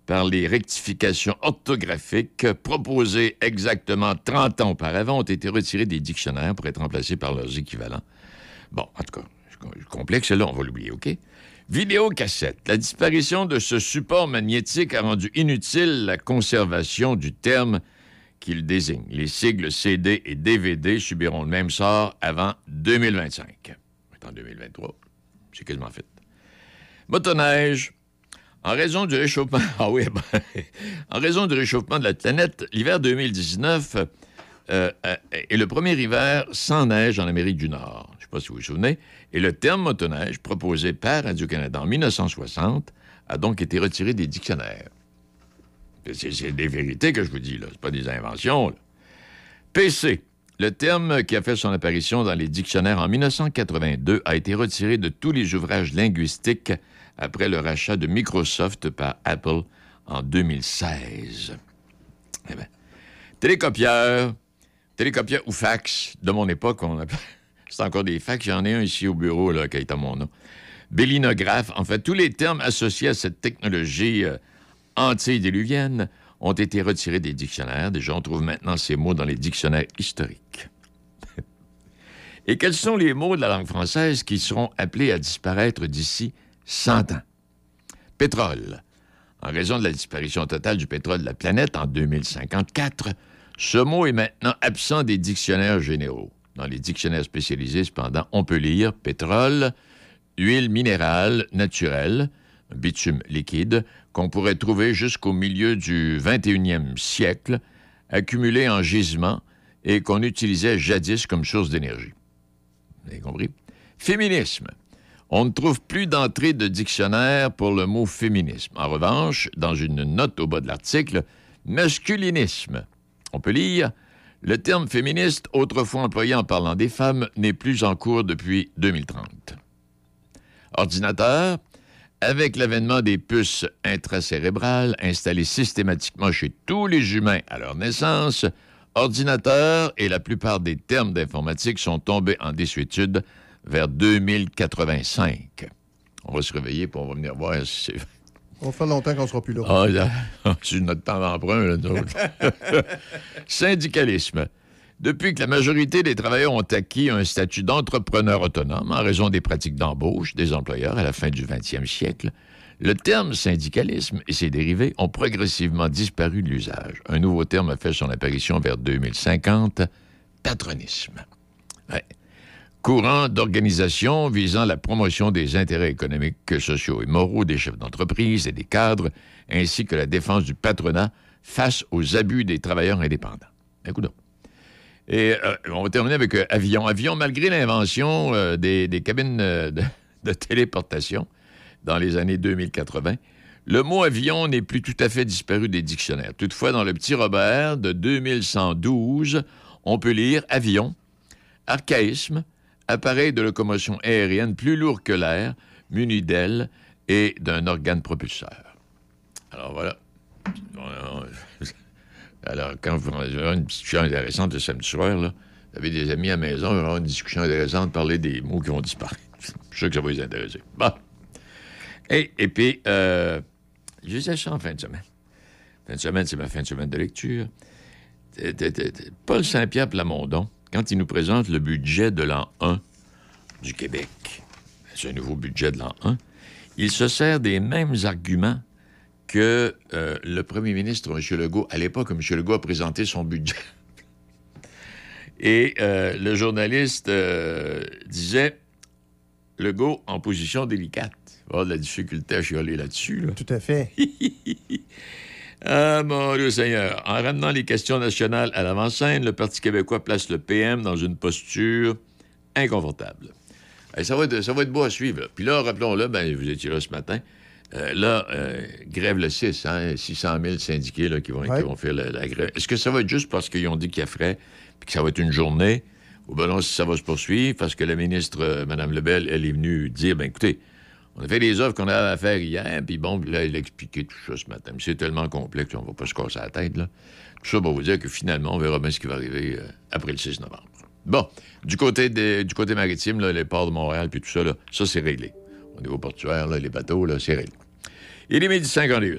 par les rectifications orthographiques proposées exactement 30 ans auparavant ont été retirés des dictionnaires pour être remplacés par leurs équivalents. Bon, en tout cas, je complexe, là, on va l'oublier, OK? Vidéocassette. La disparition de ce support magnétique a rendu inutile la conservation du terme qu'il désigne. Les sigles CD et DVD subiront le même sort avant 2025. On est en 2023. C'est quasiment fait. Motoneige. En raison du réchauffement, ah oui, en raison du réchauffement de la planète, l'hiver 2019 euh, euh, est le premier hiver sans neige en Amérique du Nord. Sais pas si vous vous souvenez. Et le terme motoneige, proposé par Radio-Canada en 1960, a donc été retiré des dictionnaires. C'est des vérités que je vous dis, là. C'est pas des inventions. PC. Le terme qui a fait son apparition dans les dictionnaires en 1982 a été retiré de tous les ouvrages linguistiques après le rachat de Microsoft par Apple en 2016. Eh bien, télécopieur, télécopieur ou fax, de mon époque, on appelle... C'est encore des fax. J'en ai un ici au bureau, là, qui est à mon nom. Bélinographe, en fait, tous les termes associés à cette technologie euh, antédiluvienne ont été retirés des dictionnaires. Déjà, on trouve maintenant ces mots dans les dictionnaires historiques. Et quels sont les mots de la langue française qui seront appelés à disparaître d'ici 100 ans? Pétrole. En raison de la disparition totale du pétrole de la planète en 2054, ce mot est maintenant absent des dictionnaires généraux. Dans les dictionnaires spécialisés, cependant, on peut lire pétrole, huile minérale naturelle, bitume liquide, qu'on pourrait trouver jusqu'au milieu du 21e siècle, accumulé en gisement et qu'on utilisait jadis comme source d'énergie. Vous avez compris? Féminisme. On ne trouve plus d'entrée de dictionnaire pour le mot féminisme. En revanche, dans une note au bas de l'article, masculinisme. On peut lire le terme féministe, autrefois employé en parlant des femmes, n'est plus en cours depuis 2030. Ordinateur, avec l'avènement des puces intracérébrales installées systématiquement chez tous les humains à leur naissance, ordinateur et la plupart des termes d'informatique sont tombés en désuétude vers 2085. On va se réveiller pour venir voir si c'est On faire longtemps qu'on sera plus là. ah, là, c'est notre temps d'emprunt, là, nous. Syndicalisme. Depuis que la majorité des travailleurs ont acquis un statut d'entrepreneur autonome en raison des pratiques d'embauche des employeurs à la fin du 20e siècle, le terme syndicalisme et ses dérivés ont progressivement disparu de l'usage. Un nouveau terme a fait son apparition vers 2050, patronisme. Courant d'organisation visant la promotion des intérêts économiques, sociaux et moraux des chefs d'entreprise et des cadres, ainsi que la défense du patronat face aux abus des travailleurs indépendants. Écoute Et euh, on va terminer avec euh, avion. Avion, malgré l'invention euh, des, cabines de, de téléportation dans les années 2080, le mot avion n'est plus tout à fait disparu des dictionnaires. Toutefois, dans le petit Robert de 2112, on peut lire avion, archaïsme, appareil de locomotion aérienne plus lourd que l'air, muni d'ailes et d'un organe propulseur. Alors voilà. Alors, quand vous aurez une discussion intéressante le samedi soir, là, vous avez des amis à la maison, vous une discussion intéressante, parler des mots qui vont disparaître. Je suis sûr que ça va les intéresser. Bon. Et, et puis, euh, je disais ça en fin de semaine. Fin de semaine, c'est ma fin de semaine de lecture. Paul Saint-Pierre Plamondon, quand il nous présente le budget de l'an 1 du Québec, c'est un nouveau budget de l'an 1, il se sert des mêmes arguments que euh, le premier ministre, M. Legault, à l'époque, M. Legault a présenté son budget. Et euh, le journaliste euh, disait Legault en position délicate. Il va avoir de la difficulté à chialer là-dessus. là. Tout à fait. Ah, mon Dieu Seigneur. En ramenant les questions nationales à l'avant-scène, le Parti québécois place le PM dans une posture inconfortable. Eh, ça, va être, ça va être beau à suivre. là. Puis là, rappelons-le, ben, vous étiez là ce matin. Euh, là, euh, grève le 6, hein, 600 000 syndiqués là, qui, vont, qui Ouais. vont faire la, la grève. Est-ce que ça va être juste parce qu'ils ont dit qu'il y a frais, puis que ça va être une journée, ou ben non, si ça va se poursuivre, parce que la ministre, euh, Mme Lebel, elle est venue dire, ben écoutez, On a fait les offres qu'on avait à faire hier, puis bon, là, il a expliqué tout ça ce matin. C'est tellement complexe, on va pas se casser la tête, là. Tout ça pour vous dire que finalement, on verra bien ce qui va arriver euh, après le 6 novembre. Bon, du côté, du côté maritime, là, les ports de Montréal, puis tout ça, là, ça, c'est réglé. Au niveau portuaire, là, les bateaux, là, c'est réglé. Il est midi 51.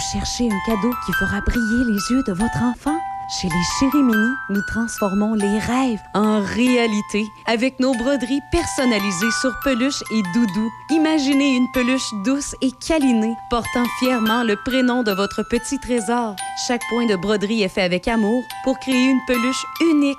Cherchez un cadeau qui fera briller les yeux de votre enfant? Chez les Chéris Mini, nous transformons les rêves en réalité avec nos broderies personnalisées sur peluche et doudou. Imaginez une peluche douce et câlinée portant fièrement le prénom de votre petit trésor. Chaque point de broderie est fait avec amour pour créer une peluche unique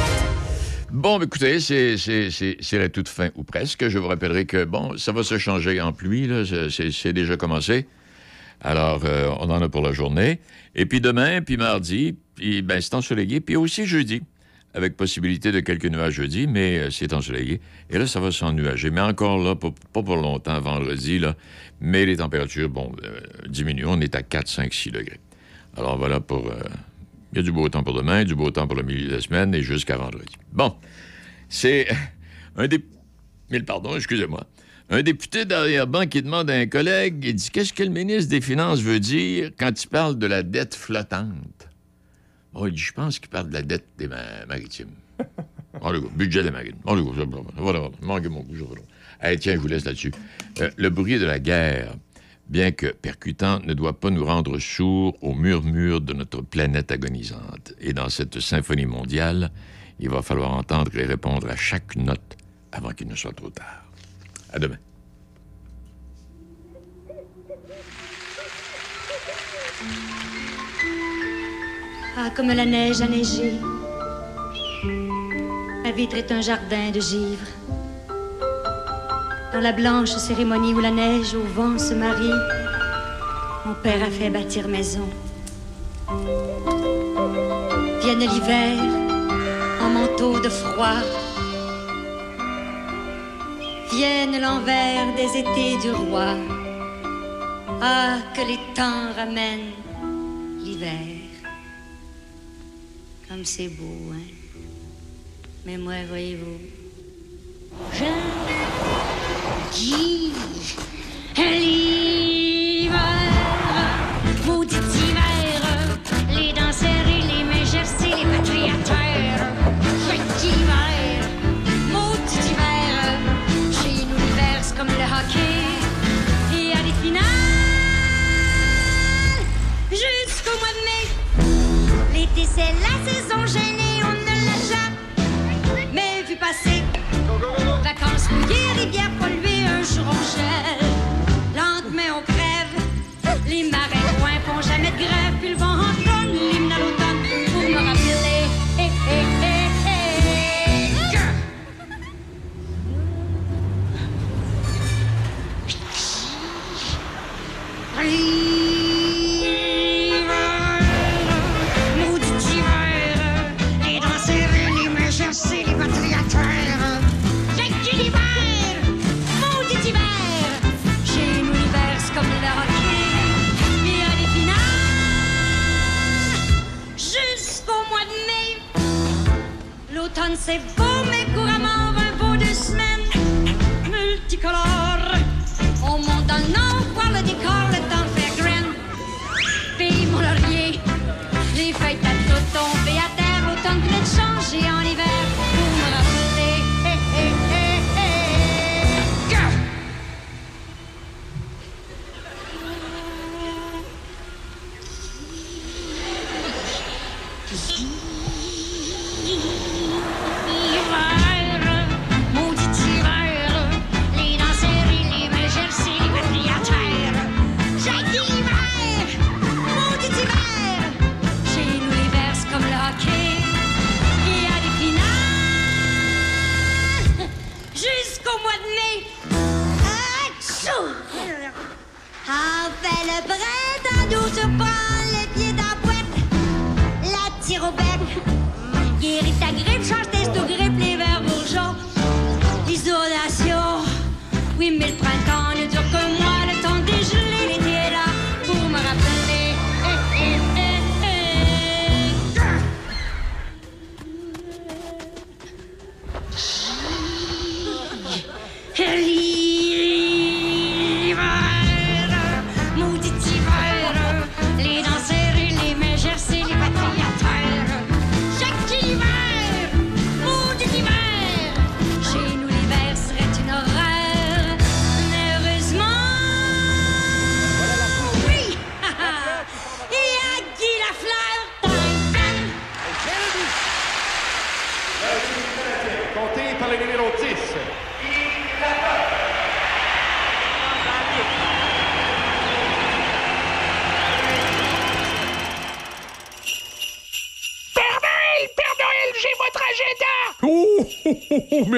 Bon, écoutez, c'est- la toute fin, ou presque. Je vous rappellerai que, bon, ça va se changer en pluie. C'est- déjà commencé. Alors, euh, on en a pour la journée. Et puis demain, puis mardi, puis ben, c'est ensoleillé. Puis aussi jeudi, avec possibilité de quelques nuages jeudi, mais euh, c'est ensoleillé. Et là, ça va s'ennuager. Mais encore là, pas, pas pour longtemps, vendredi, là. Mais les températures, bon, euh, diminuent. On est à 4, 5, 6 degrés. Alors voilà pour... il y a du beau temps pour demain, du beau temps pour le milieu de la semaine et jusqu'à vendredi. Bon, c'est un des... Mille pardons, excusez-moi. Un député d'arrière-ban qui demande à un collègue, il dit Qu'est-ce que le ministre des Finances veut dire quand il parle de la dette flottante Bon, il dit Je pense qu'il parle de la dette des ma- maritimes. Bon, le budget des marines. Bon, le gars, voilà, voilà, manquez mon coup, je tiens, je vous laisse là-dessus. Euh, le bruit de la guerre, bien que percutant, ne doit pas nous rendre sourds au murmure de notre planète agonisante. Et dans cette symphonie mondiale, il va falloir entendre et répondre à chaque note avant qu'il ne soit trop tard. À demain. Ah, comme la neige a neigé. Ma vitre est un jardin de givre. Dans la blanche cérémonie où la neige au vent se marie, mon père a fait bâtir maison. Vienne l'hiver, en manteau de froid. Vienne l'envers des étés du roi. Ah, que les temps ramènent l'hiver. Comme c'est beau, hein. Mais moi, voyez-vous, je dis l'hiver, maudit hiver, les dents serrées, les mains gercées, les terre. Cet hiver, maudit hiver, chez nous l'hiver c'est comme le hockey, et à des finales, jusqu'au mois de mai. L'été, c'est la saison gênée, on ne l'a jamais vu passer. Vacances mouillées, rivières c'est beau, mais couramment un beau deux semaines. Multicolore, dans le nord, voir le décor,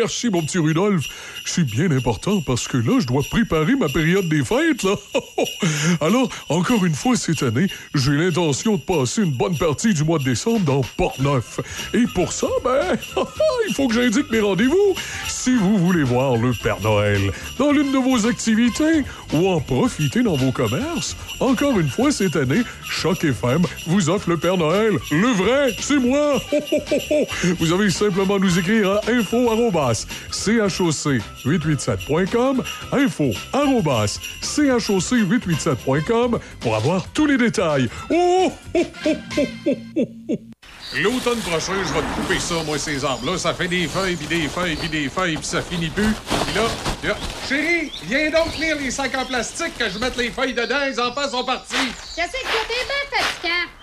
merci, mon petit Rudolph. C'est bien important parce que là, je dois préparer ma période des fêtes, là. Alors, encore une fois, cette année, j'ai l'intention de passer une bonne partie du mois de décembre dans Port-Neuf. Et pour ça, ben, il faut que j'indique mes rendez-vous. Si vous voulez voir le Père Noël dans l'une de vos activités ou en profiter dans vos commerces, encore une fois, cette année, Choc FM vous offre le Père Noël. Le vrai, c'est moi. Vous avez simplement nous écrire à info choc 887.com info choc 887.com pour avoir tous les détails. L'automne prochain, je vais te couper ça, moi, ces arbres-là. Ça fait des feuilles, puis des feuilles, puis des feuilles, puis ça finit plus. Puis là, là, chérie, viens donc tenir les sacs en plastique que je mette les feuilles dedans. Les enfants sont partis. Qu'est-ce que t'es bien fatigant?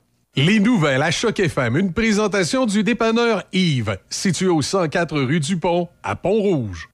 Les nouvelles à Choc FM, une présentation du dépanneur Yves, situé au 104 rue du Pont, à Pont-Rouge.